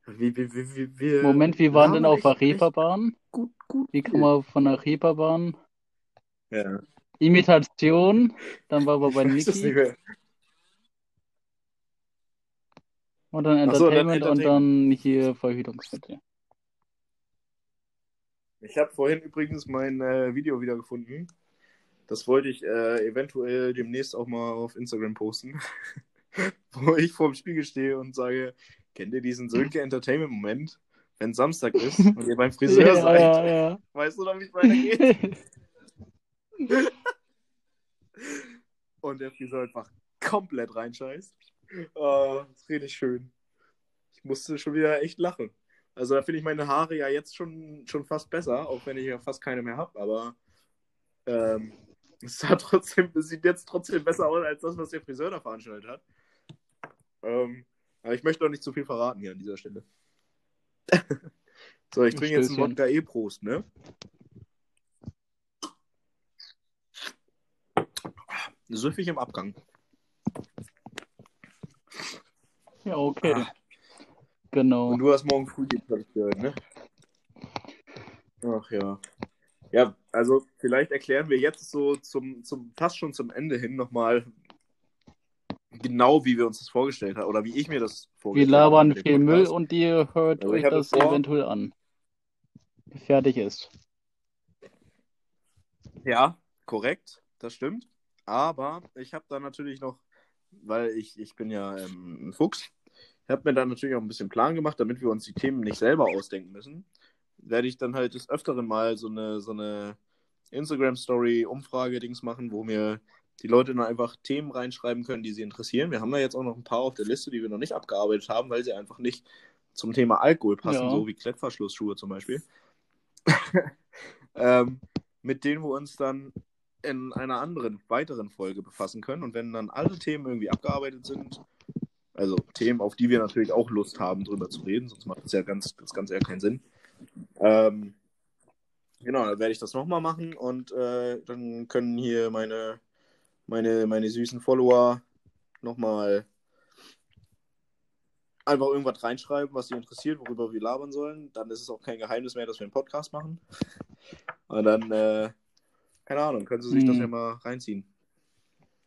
wie, wie, wie, wie, wir Moment, wir waren denn auf der Reeperbahn? Gut, gut. Wie kann man von der Reeperbahn? Ja, Imitation, dann waren wir bei Niki mehr. Und dann Ach so, dann Entertainment und Entertainment. dann hier Verhütungsmittel. Ich habe vorhin übrigens mein äh, Video wiedergefunden. Das wollte ich äh, eventuell demnächst auch mal auf Instagram posten. Wo ich vorm Spiegel stehe und sage, kennt ihr diesen Sönke Entertainment Moment? Wenn Samstag ist und ihr beim Friseur Ja, seid. ja, ja. Weißt du noch, wie es weitergeht? Und der Friseur einfach komplett reinscheißt. Oh, das ist richtig schön. Ich musste schon wieder echt lachen. Also da finde ich meine Haare ja jetzt schon, schon fast besser, auch wenn ich ja fast keine mehr habe, aber ähm, es, trotzdem, es sieht jetzt trotzdem besser aus als das, was der Friseur da veranstaltet hat. Ähm, aber ich möchte auch nicht zu viel verraten hier an dieser Stelle. so, ich trinke jetzt einen Wodka E-Prost, ne? Süffig im Abgang. Ja, okay. Ah. Genau. Und du hast morgen früh die gehört, ne? Ach ja. Ja, also vielleicht erklären wir jetzt so zum, zum fast schon zum Ende hin nochmal genau, wie wir uns das vorgestellt haben oder wie ich mir das vorgestellt habe. Wir labern viel Müll und ihr hört also euch das vor... eventuell an. Fertig ist. Ja, korrekt, das stimmt. Aber ich habe da natürlich noch, weil ich, ich bin ja ähm, ein Fuchs, ich habe mir da natürlich auch ein bisschen Plan gemacht, damit wir uns die Themen nicht selber ausdenken müssen. Werde ich dann halt des Öfteren mal so eine, so eine Instagram-Story-Umfrage-Dings machen, wo mir die Leute dann einfach Themen reinschreiben können, die sie interessieren. Wir haben da jetzt auch noch ein paar auf der Liste, die wir noch nicht abgearbeitet haben, weil sie einfach nicht zum Thema Alkohol passen, ja. so wie Klettverschlussschuhe zum Beispiel. ähm, mit denen wir uns dann in einer anderen, weiteren Folge befassen können. Und wenn dann alle Themen irgendwie abgearbeitet sind, also Themen, auf die wir natürlich auch Lust haben, drüber zu reden, sonst macht das ja ganz, das Ganze ja keinen Sinn. Ähm, genau, dann werde ich das nochmal machen und äh, dann können hier meine, meine, meine süßen Follower nochmal einfach irgendwas reinschreiben, was sie interessiert, worüber wir labern sollen. Dann ist es auch kein Geheimnis mehr, dass wir einen Podcast machen. Und dann, äh, keine Ahnung, können sie sich hm. das ja mal reinziehen.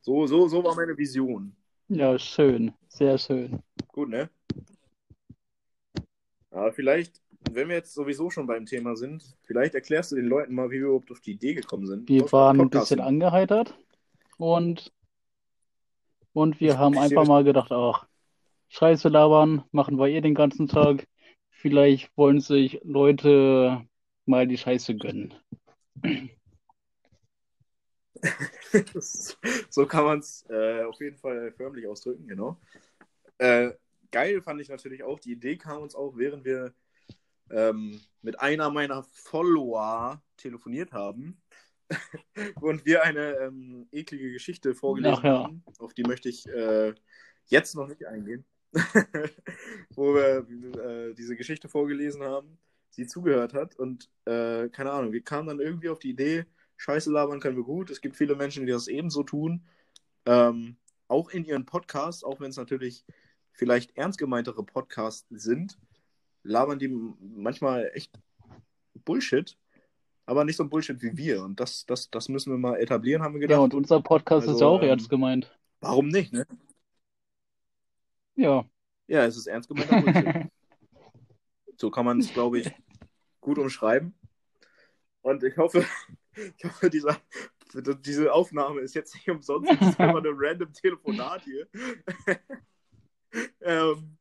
So, so, so war meine Vision. Ja, schön. Sehr schön. Gut, ne? Aber vielleicht, wenn wir jetzt sowieso schon beim Thema sind, vielleicht erklärst du den Leuten mal, wie wir überhaupt auf die Idee gekommen sind. Wir waren ein bisschen angeheitert und, und wir haben einfach mal gedacht, ach, Scheiße labern, machen wir eh den ganzen Tag. Vielleicht wollen sich Leute mal die Scheiße gönnen. so kann man es äh, auf jeden Fall förmlich ausdrücken, genau. Äh, geil fand ich natürlich auch, die Idee kam uns auch, während wir ähm, mit einer meiner Follower telefoniert haben und wir eine ähm, eklige Geschichte vorgelesen Ach, ja. haben. Auf die möchte ich äh, jetzt noch nicht eingehen. Wo wir äh, diese Geschichte vorgelesen haben, sie zugehört hat und äh, keine Ahnung, wir kamen dann irgendwie auf die Idee, Scheiße labern können wir gut. Es gibt viele Menschen, die das ebenso tun. Ähm, auch in ihren Podcasts, auch wenn es natürlich vielleicht ernst gemeintere Podcasts sind, labern die manchmal echt Bullshit, aber nicht so ein Bullshit wie wir. Und das, das, das müssen wir mal etablieren, haben wir gedacht. Ja, und unser Podcast also, ist ja auch ähm, ernst gemeint. Warum nicht, ne? Ja. Ja, es ist ernst gemeinter Bullshit. so kann man es, glaube ich, gut umschreiben. Und ich hoffe, ich hoffe, dieser, diese Aufnahme ist jetzt nicht umsonst. Das ist einfach ein random Telefonat hier. ähm,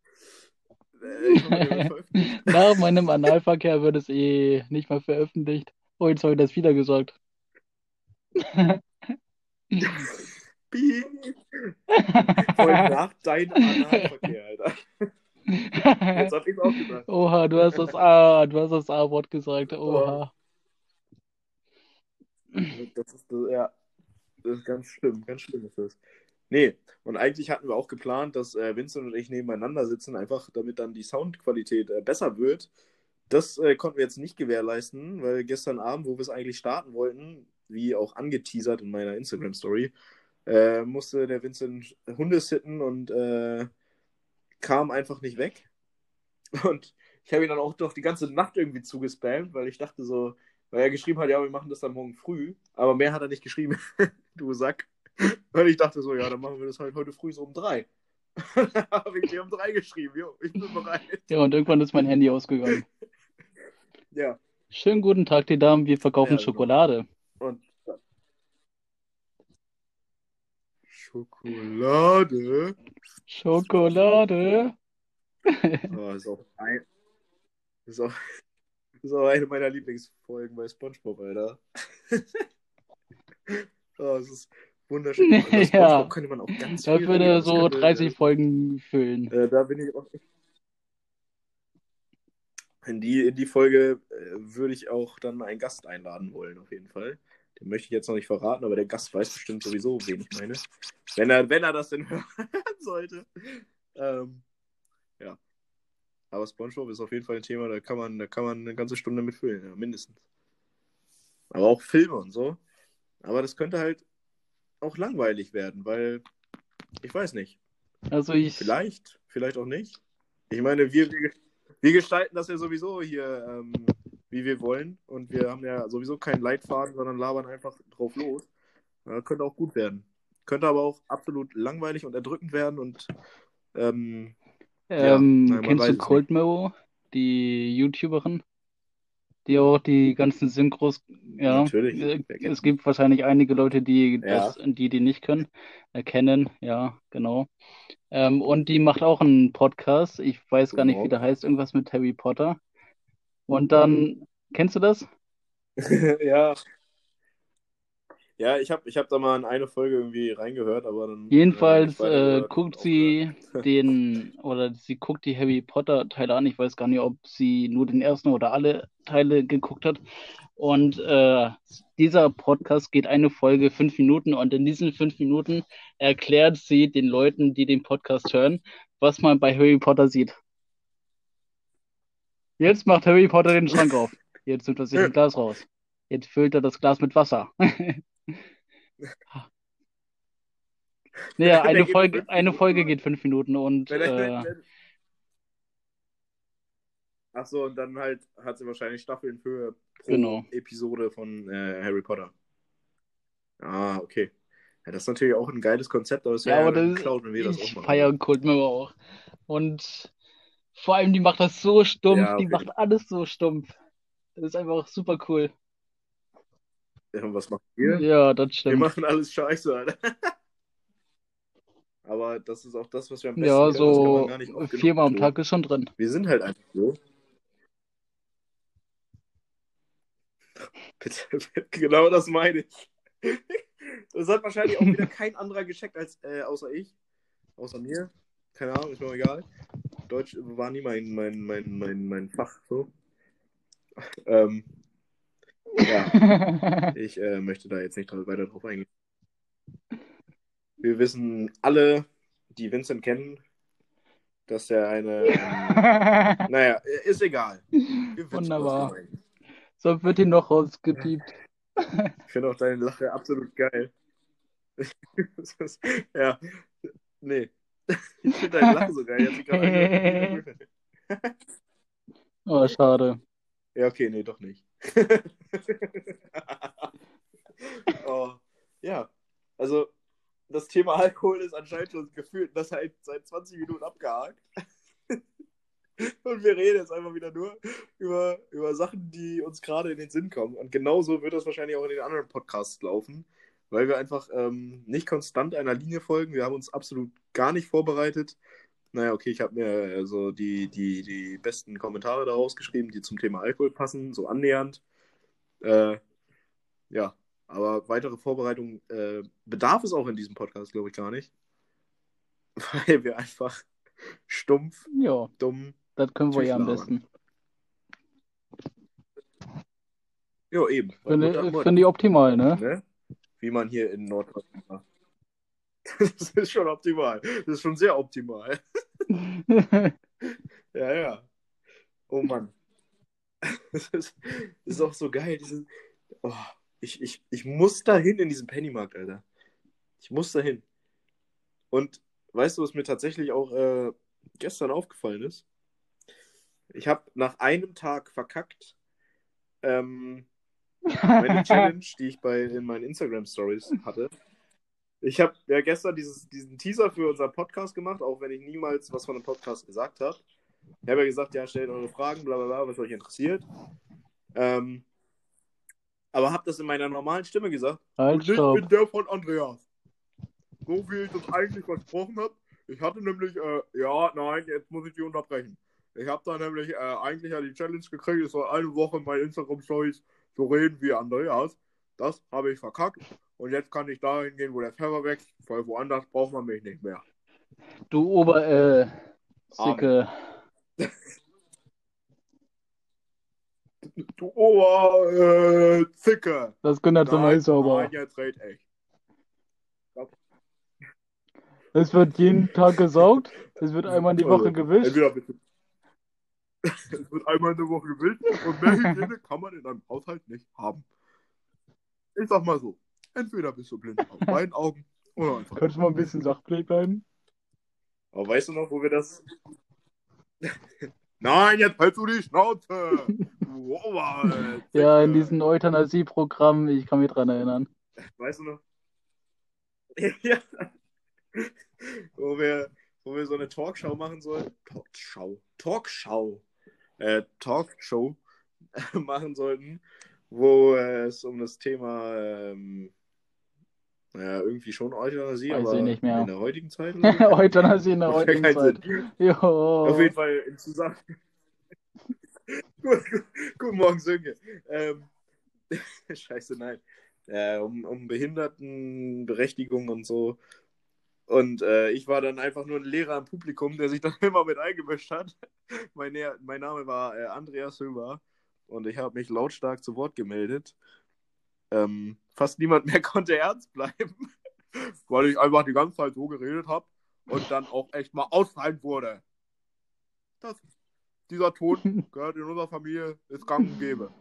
äh, Nach meinem Analverkehr wird es eh nicht mal veröffentlicht. Oh, jetzt habe ich das wieder gesagt. Piep. Voll nach deinem Analverkehr, Alter. Jetzt hab ich's auch gesagt. Oha, du hast das A, du hast das A-Wort gesagt. Oha. Das ist, ja, das ist ganz schlimm, ganz schlimm ist das. Nee, und eigentlich hatten wir auch geplant, dass äh, Vincent und ich nebeneinander sitzen, einfach damit dann die Soundqualität äh, besser wird. Das äh, konnten wir jetzt nicht gewährleisten, weil gestern Abend, wo wir es eigentlich starten wollten, wie auch angeteasert in meiner Instagram-Story, äh, musste der Vincent Hunde sitten und äh, kam einfach nicht weg. Und ich habe ihn dann auch doch die ganze Nacht irgendwie zugespammt, weil ich dachte so, weil er geschrieben hat, ja, wir machen das dann morgen früh. Aber mehr hat er nicht geschrieben, du Sack. Und ich dachte so, ja, dann machen wir das halt heute früh so um drei. habe ich dir um drei geschrieben, jo, ich bin bereit. Ja, und irgendwann ist mein Handy ausgegangen. ja. Schönen guten Tag, die Damen, wir verkaufen ja, genau. Schokolade. Und Schokolade. Schokolade. Oh, ist auch ein, ist auch, das ist auch eine meiner Lieblingsfolgen bei Spongebob, Alter. oh, es ist Wunderschön. Also Ja. SpongeBob könnte man auch ganz Das viel würde. Das so könnte, 30 Folgen füllen. Äh, da bin ich auch. In die, in die Folge äh, würde ich auch dann einen Gast einladen wollen, auf jeden Fall. Den möchte ich jetzt noch nicht verraten, aber der Gast weiß bestimmt sowieso, wen ich meine. Wenn er, wenn er das denn hören sollte. Ähm, ja. Aber SpongeBob ist auf jeden Fall ein Thema, da kann man, da kann man eine ganze Stunde mitfüllen, ja, mindestens. Aber auch Filme und so. Aber das könnte halt auch langweilig werden, weil ich weiß nicht. Also ich, Vielleicht, vielleicht auch nicht. Ich meine, wir, wir, wir gestalten das ja sowieso hier, ähm, wie wir wollen. Und wir haben ja sowieso keinen Leitfaden, sondern labern einfach drauf los. Ja, könnte auch gut werden. Könnte aber auch absolut langweilig und erdrückend werden. Und ähm, ja, ähm, nein, man kennst du Cold Mirror, die YouTuberin, die auch die ganzen Synchros, ja, Natürlich, äh, es gibt wahrscheinlich einige Leute, die Ja. das, die die nicht können, erkennen, ja, genau. Ähm, und die macht auch einen Podcast, ich weiß gar nicht, wie Genau. der heißt, irgendwas mit Harry Potter. Und dann, kennst du das? ja. Ja, ich habe ich hab da mal in eine Folge irgendwie reingehört, aber dann. Jedenfalls nicht weiter äh, guckt sie den, oder sie guckt die Harry Potter Teile an. Ich weiß gar nicht, ob sie nur den ersten oder alle Teile geguckt hat. Und äh, dieser Podcast geht eine Folge fünf Minuten und in diesen fünf Minuten erklärt sie den Leuten, die den Podcast hören, was man bei Harry Potter sieht. Jetzt macht Harry Potter den Schrank auf. Jetzt nimmt er sich ein Glas raus. Jetzt füllt er das Glas mit Wasser. Naja, eine Folge, eine Folge geht fünf Minuten und äh, Ach so, und dann halt hat sie wahrscheinlich Staffeln für pro Genau. Episode von äh, Harry Potter. Ah, okay. Ja, das ist natürlich auch ein geiles Konzept, aber es ja, wäre aber ja das, geklaut, wenn wir das auch machen. feiere Cold Mirror auch. Und vor allem, die macht das so stumpf, Ja, die okay. macht alles so stumpf. Das ist einfach super cool. Ja, was machen wir? Ja, das Wir stimmt. machen alles scheiße, Alter. Aber das ist auch das, was wir am besten Ja, so viermal am. Tag ist schon drin. Wir sind halt einfach so. Bitte, genau das meine ich. Das hat wahrscheinlich auch wieder kein anderer gecheckt als äh, außer ich. Außer mir. Keine Ahnung, ist mir egal. Deutsch war nie mein, mein, mein, mein, mein Fach so. Ähm, ja, ich äh, möchte da jetzt nicht weiter drauf eingehen. Wir wissen alle, die Vincent kennen, dass er eine. Ähm, naja, ist egal. Wunderbar. So wird die noch rausgepiept. Ich finde auch deine Lache absolut geil. Ist- ja, nee. Ich finde deine Lache so geil. Oh, schade. Ja, okay, nee, doch nicht. oh, ja, also das Thema Alkohol ist anscheinend schon gefühlt das halt seit 20 Minuten abgehakt. Und wir reden jetzt einfach wieder nur über, über Sachen, die uns gerade in den Sinn kommen. Und genauso wird das wahrscheinlich auch in den anderen Podcasts laufen, weil wir einfach ähm, nicht konstant einer Linie folgen. Wir haben uns absolut gar nicht vorbereitet. Naja, okay, ich habe mir also die, die, die besten Kommentare da rausgeschrieben, die zum Thema Alkohol passen, so annähernd. Äh, ja, aber weitere Vorbereitung äh, bedarf es auch in diesem Podcast, glaube ich, gar nicht. Weil wir einfach stumpf, Ja, dumm. das können wir ja am besten. Ja, eben. Finde find ich optimal, ne? ne? Wie man hier in Norddeutschland macht. Das ist schon optimal. Das ist schon sehr optimal. Ja, ja. Oh Mann. Das ist, das ist auch so geil. Diese, oh, ich, ich, ich muss da hin in diesen Pennymarkt, Alter. Ich muss da hin. Und weißt du, was mir tatsächlich auch äh, gestern aufgefallen ist? Ich habe nach einem Tag verkackt ähm, meine Challenge, die ich bei in meinen Instagram Stories hatte. Ich habe ja gestern dieses, diesen Teaser für unseren Podcast gemacht, auch wenn ich niemals was von einem Podcast gesagt habe. Ich habe ja gesagt, ja, stellt eure Fragen, bla bla bla, was euch interessiert. Ähm, aber habe das in meiner normalen Stimme gesagt. Halt, Und stopp. mit der von Andreas. So wie ich das eigentlich versprochen habe. Ich hatte nämlich, äh, ja, nein, jetzt muss ich die unterbrechen. Ich habe da nämlich äh, eigentlich ja die Challenge gekriegt, ich soll eine Woche in meinen Instagram-Stories so reden wie Andreas. Das habe ich verkackt. Und jetzt kann ich dahin gehen, wo der Pfeffer wächst, weil woanders braucht man mich nicht mehr. Du Ober, äh, Sicke. Du Ober, äh, Zicke. Das gehört zum Nein, sauber. nein, jetzt red echt. Es wird jeden Tag gesaugt. Es wird einmal die Woche gewischt. Entweder bist du es wird einmal in der Woche gewischt und mehr Hygiene kann man in einem Haushalt nicht haben. Ich sag mal so, entweder bist du blind auf beiden Augen oder einfach. Könntest du mal ein bisschen sachlich bleiben? Aber weißt du noch, wo wir das... Nein, jetzt hältst du die Schnauze! Wow, äh, Ja, in diesem Euthanasie-Programm, ich kann mich dran erinnern. Weißt du noch? ja. wo, wir, wo wir so eine Talkshow machen sollten. Talkshow. Talkshow. Äh, Talkshow machen sollten, wo äh, es um das Thema, ähm, naja, irgendwie schon Euthanasie, Weiß aber in der heutigen Zeit. so? Euthanasie in der heutigen Zeit. Auf jeden Fall in Zusammen. Gut, gut, Guten Morgen, Sönke. Ähm, Scheiße, nein. Äh, um, um Behindertenberechtigung und so. Und äh, ich war dann einfach nur ein Lehrer im Publikum, der sich dann immer mit eingemischt hat. Mein, mein Name war äh, Andreas Höber und ich habe mich lautstark zu Wort gemeldet. Ähm, fast niemand mehr konnte ernst bleiben, weil ich einfach die ganze Zeit so geredet habe und dann auch echt mal ausfallen wurde. Das, dieser Ton gehört in unserer Familie, ist gang und gäbe.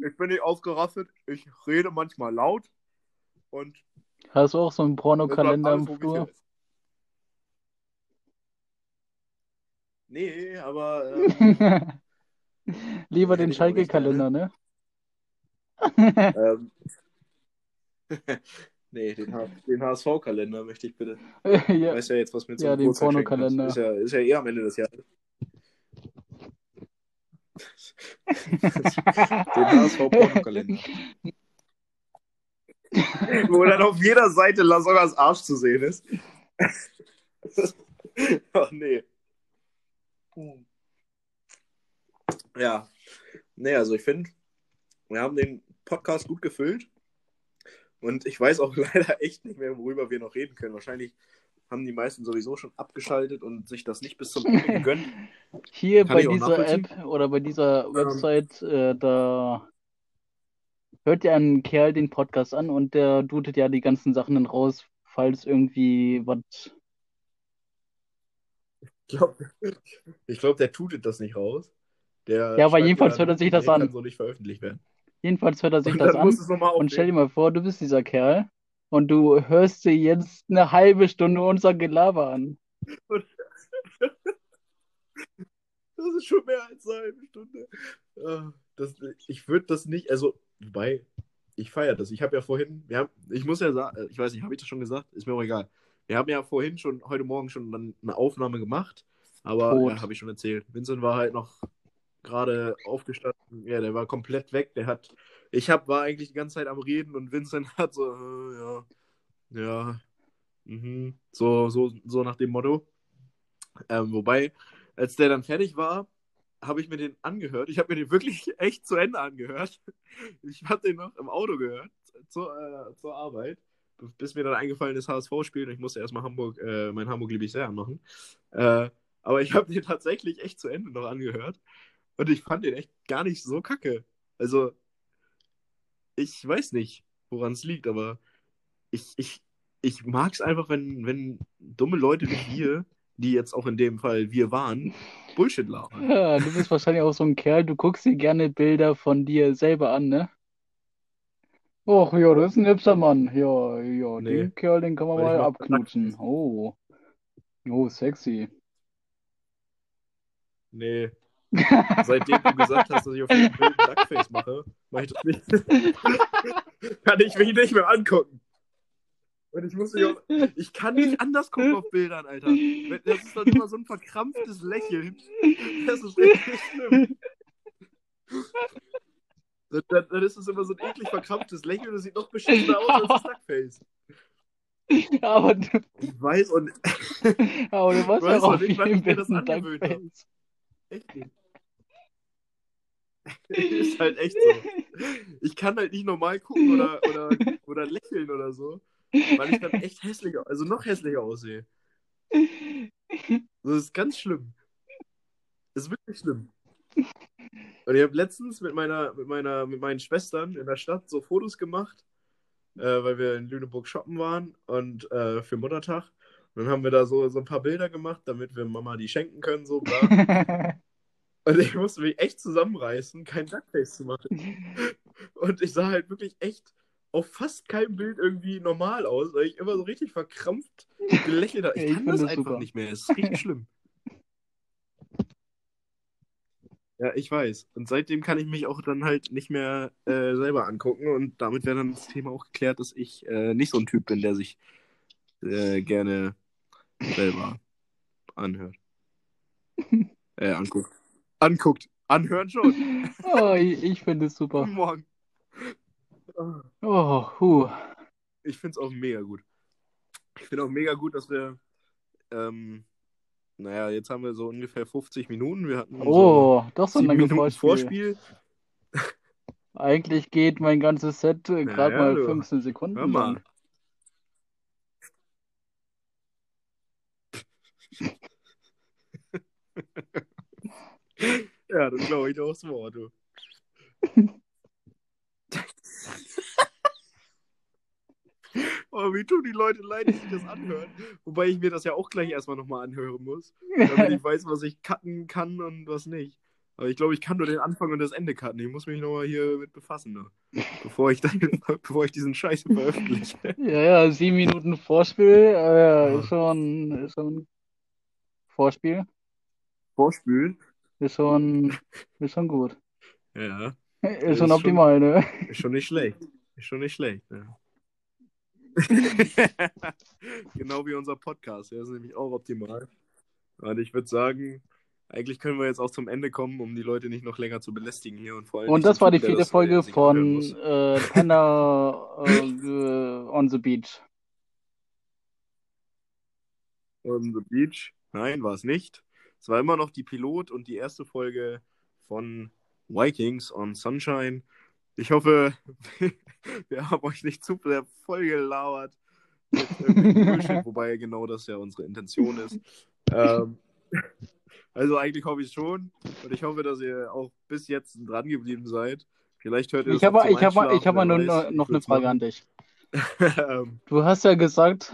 Ich bin nicht ausgerastet, ich rede manchmal laut und Hast du auch so einen Pornokalender im Flur? Nee, aber ähm, Lieber den nicht Schalke-Kalender, ne? ähm, nee, den, H- den HSV-Kalender möchte ich bitte. Ja. weißt ja jetzt, was mir zum Ja, den. Pornokalender. Ist ja, ist ja eh am Ende des Jahres. den HSV-Pornokalender. Wo dann auf jeder Seite Lasoggas Arsch zu sehen ist. Ach nee. Ja. Nee, also ich finde, wir haben den Podcast gut gefüllt. Und ich weiß auch leider echt nicht mehr, worüber wir noch reden können. Wahrscheinlich haben die meisten sowieso schon abgeschaltet und sich das nicht bis zum Ende gegönnt. Hier Kann bei dieser. App oder bei dieser Website, äh, da hört ja ein Kerl den Podcast an und der dutet ja die ganzen Sachen dann raus, falls irgendwie was. Ich glaube, ich glaub, der tutet das nicht raus. Der Ja, aber jedenfalls dann, hört er sich das an. kann so nicht veröffentlicht werden. Jedenfalls hört er sich Und das an und stell dir mal vor, du bist dieser Kerl und du hörst dir jetzt eine halbe Stunde unser Gelaber an. Das ist schon mehr als eine halbe Stunde. Ah, Das, ich würde das nicht, also, wobei, ich feiere das. Ich habe ja vorhin, wir haben, ich muss ja sagen, ich weiß nicht, habe ich das schon gesagt? Ist mir auch egal. Wir haben ja vorhin schon, heute Morgen schon eine Aufnahme gemacht, aber ja, habe ich schon erzählt. Vincent war halt noch gerade aufgestanden, ja, der war komplett weg. Der hat, ich hab, war eigentlich die ganze Zeit am Reden und Vincent hat so, äh, ja, ja, mhm, so, so, so nach dem Motto. Ähm, wobei, als der dann fertig war, habe ich mir den angehört. Ich habe mir den wirklich echt zu Ende angehört. Ich habe den noch im Auto gehört, zur, äh, zur Arbeit, bis mir dann eingefallen ist, HSV spielen. Ich musste erstmal Hamburg, äh, mein Hamburg liebe ich sehr anmachen. Äh, aber ich habe den tatsächlich echt zu Ende noch angehört. Und ich fand den echt gar nicht so kacke. Also, ich weiß nicht, woran es liegt, aber ich, ich, ich mag es einfach, wenn, wenn dumme Leute wie wir, die jetzt auch in dem Fall wir waren, Bullshit labern. Ja, du bist wahrscheinlich auch so ein Kerl, du guckst dir gerne Bilder von dir selber an, ne? Och, ja, das ist ein hübscher Mann. Ja, ja, Nee. den Kerl, den kann man Weil mal abknutschen. Oh. Oh, sexy. Nee. Seitdem du gesagt hast, dass ich auf dem Bild Duckface mache, mach ich das nicht. kann ich mich nicht mehr angucken. Und ich muss mich auch, ich kann nicht anders gucken auf Bildern, Alter. Das ist dann immer so ein verkrampftes Lächeln. Das ist richtig schlimm. Dann, dann, ist es immer so ein eklig verkrampftes Lächeln und das sieht noch beschissener aus als das Duckface. Aber du, Ich weiß und aber du warst Weißt auch nicht, jedem ich mir das angewöhnt hab? Duckface. echt nicht. ist halt echt so. Ich kann halt nicht normal gucken oder, oder, oder lächeln oder so, weil ich dann echt hässlicher, also noch hässlicher aussehe. Das ist ganz schlimm. Das ist wirklich schlimm. Und ich habe letztens mit meiner, mit meiner, mit meinen Schwestern in der Stadt so Fotos gemacht, äh, weil wir in Lüneburg shoppen waren und äh, für Muttertag. Und dann haben wir da so, so ein paar Bilder gemacht, damit wir Mama die schenken können, so. Und ich musste mich echt zusammenreißen, kein Duckface zu machen. Und ich sah halt wirklich echt auf fast keinem Bild irgendwie normal aus, weil ich immer so richtig verkrampft gelächelt habe. Ich Ich kann das das einfach super. nicht mehr. Es ist richtig schlimm. Ja, ich weiß. Und seitdem kann ich mich auch dann halt nicht mehr äh, selber angucken. Und damit wäre dann das Thema auch geklärt, dass ich äh, nicht so ein Typ bin, der sich äh, gerne selber anhört. äh, anguckt. Anguckt. Anhören schon. Oh, ich, ich finde es super. Guten Morgen. Oh, huh. Ich finde es auch mega gut. Ich finde auch mega gut, dass wir, ähm, naja, jetzt haben wir so ungefähr 50 Minuten. Wir hatten so Oh, doch so ein Minuten Vorspiel. Vorspiel. Eigentlich geht mein ganzes Set äh, gerade Ja, mal du. 15 Sekunden Hör mal. lang. Glaube ich doch aufs Wort, du. Oh, wie tun die Leute leid, die sich das anhören. Wobei ich mir das ja auch gleich erstmal nochmal anhören muss, damit ich weiß, was ich cutten kann und was nicht. Aber ich glaube, ich kann nur den Anfang und das Ende cutten. Ich muss mich nochmal hier mit befassen, ne? bevor, ich dann, bevor ich diesen Scheiß veröffentliche. Ja, ja, sieben Minuten Vorspiel, äh, Ja. ist schon, ist schon Vorspiel, Vorspülen? Ist schon, ist schon gut. Ja, Ist ist schon schon- optimal, ne? ist schon nicht schlecht. Ist schon nicht schlecht, ne? genau wie unser Podcast. Der ist nämlich auch optimal. Und ich würde sagen, eigentlich können wir jetzt auch zum Ende kommen, um die Leute nicht noch länger zu belästigen hier. Und, vor allem Und das war die vierte Folge von äh, Tender äh, on the Beach. On the Beach. Nein, war es nicht. Es war immer noch die Pilot und die erste Folge von Vikings on Sunshine. Ich hoffe, wir haben euch nicht zu sehr voll mit Bullshit, wobei genau das ja unsere Intention ist. Ähm, also eigentlich hoffe ich schon und ich hoffe, dass ihr auch bis jetzt dran geblieben seid. Vielleicht hört ihr Ich habe ich hab, mal- ich hab nur, noch Ich eine Frage machen. an dich. ähm, Du hast ja gesagt,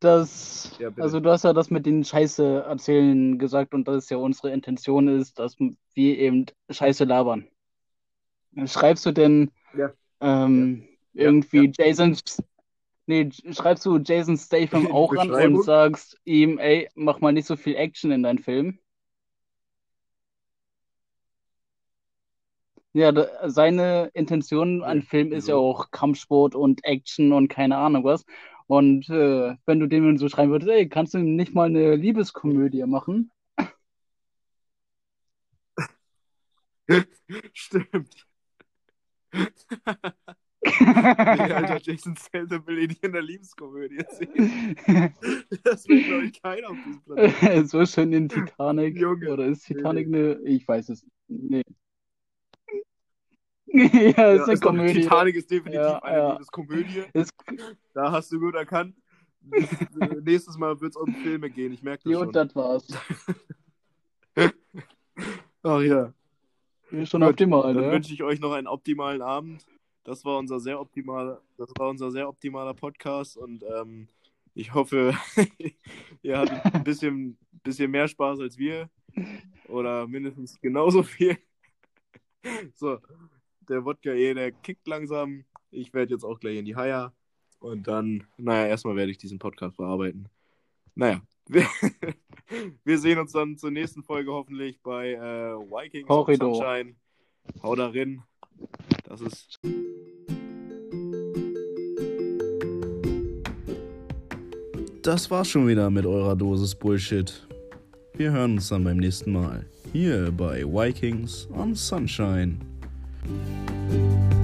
dass, Ja, also du hast ja das mit den Scheiße erzählen gesagt und dass es ja unsere Intention ist, dass wir eben Scheiße labern. Schreibst du denn Ja. ähm, Ja, irgendwie Jason, nee, schreibst du Jason Statham auch an und sagst ihm, ey, mach mal nicht so viel Action in deinen Film? Ja, da, seine Intention an Film ist ja auch Kampfsport und Action und keine Ahnung was. Und äh, wenn du dem so schreiben würdest, ey, kannst du nicht mal eine Liebeskomödie machen? Stimmt. Nee, Alter, Jason Statham will ihn nicht in der Liebeskomödie sehen. Das will, glaube ich, keiner auf diesem Planeten. so schön in Titanic. Junge. Oder ist Nee, Titanic eine, ich weiß es nicht. Nee. ja, ist Ja, eine ist Komödie. Titanic ist definitiv Ja, eine ja. Liebeskomödie. Ist, Da hast du gut erkannt. Nächstes Mal wird es um Filme gehen, ich merke das jo, schon. das war's. Ach ja. Ist schon Gut, optimal, Dann ne? wünsche ich euch noch einen optimalen Abend. Das war unser sehr optimaler, das war unser sehr optimaler Podcast und ähm, ich hoffe, ihr hattet ein bisschen, bisschen mehr Spaß als wir oder mindestens genauso viel. So, der Wodka eh, der kickt langsam. Ich werde jetzt auch gleich in die Haier und dann, naja, erstmal werde ich diesen Podcast bearbeiten. Naja, wir, wir sehen uns dann zur nächsten Folge hoffentlich bei äh, Vikings on Corridor. Sunshine. Hau da rein. Das ist. Das war's schon wieder mit eurer Dosis Bullshit. Wir hören uns dann beim nächsten Mal. Hier bei Vikings on Sunshine. Thank you.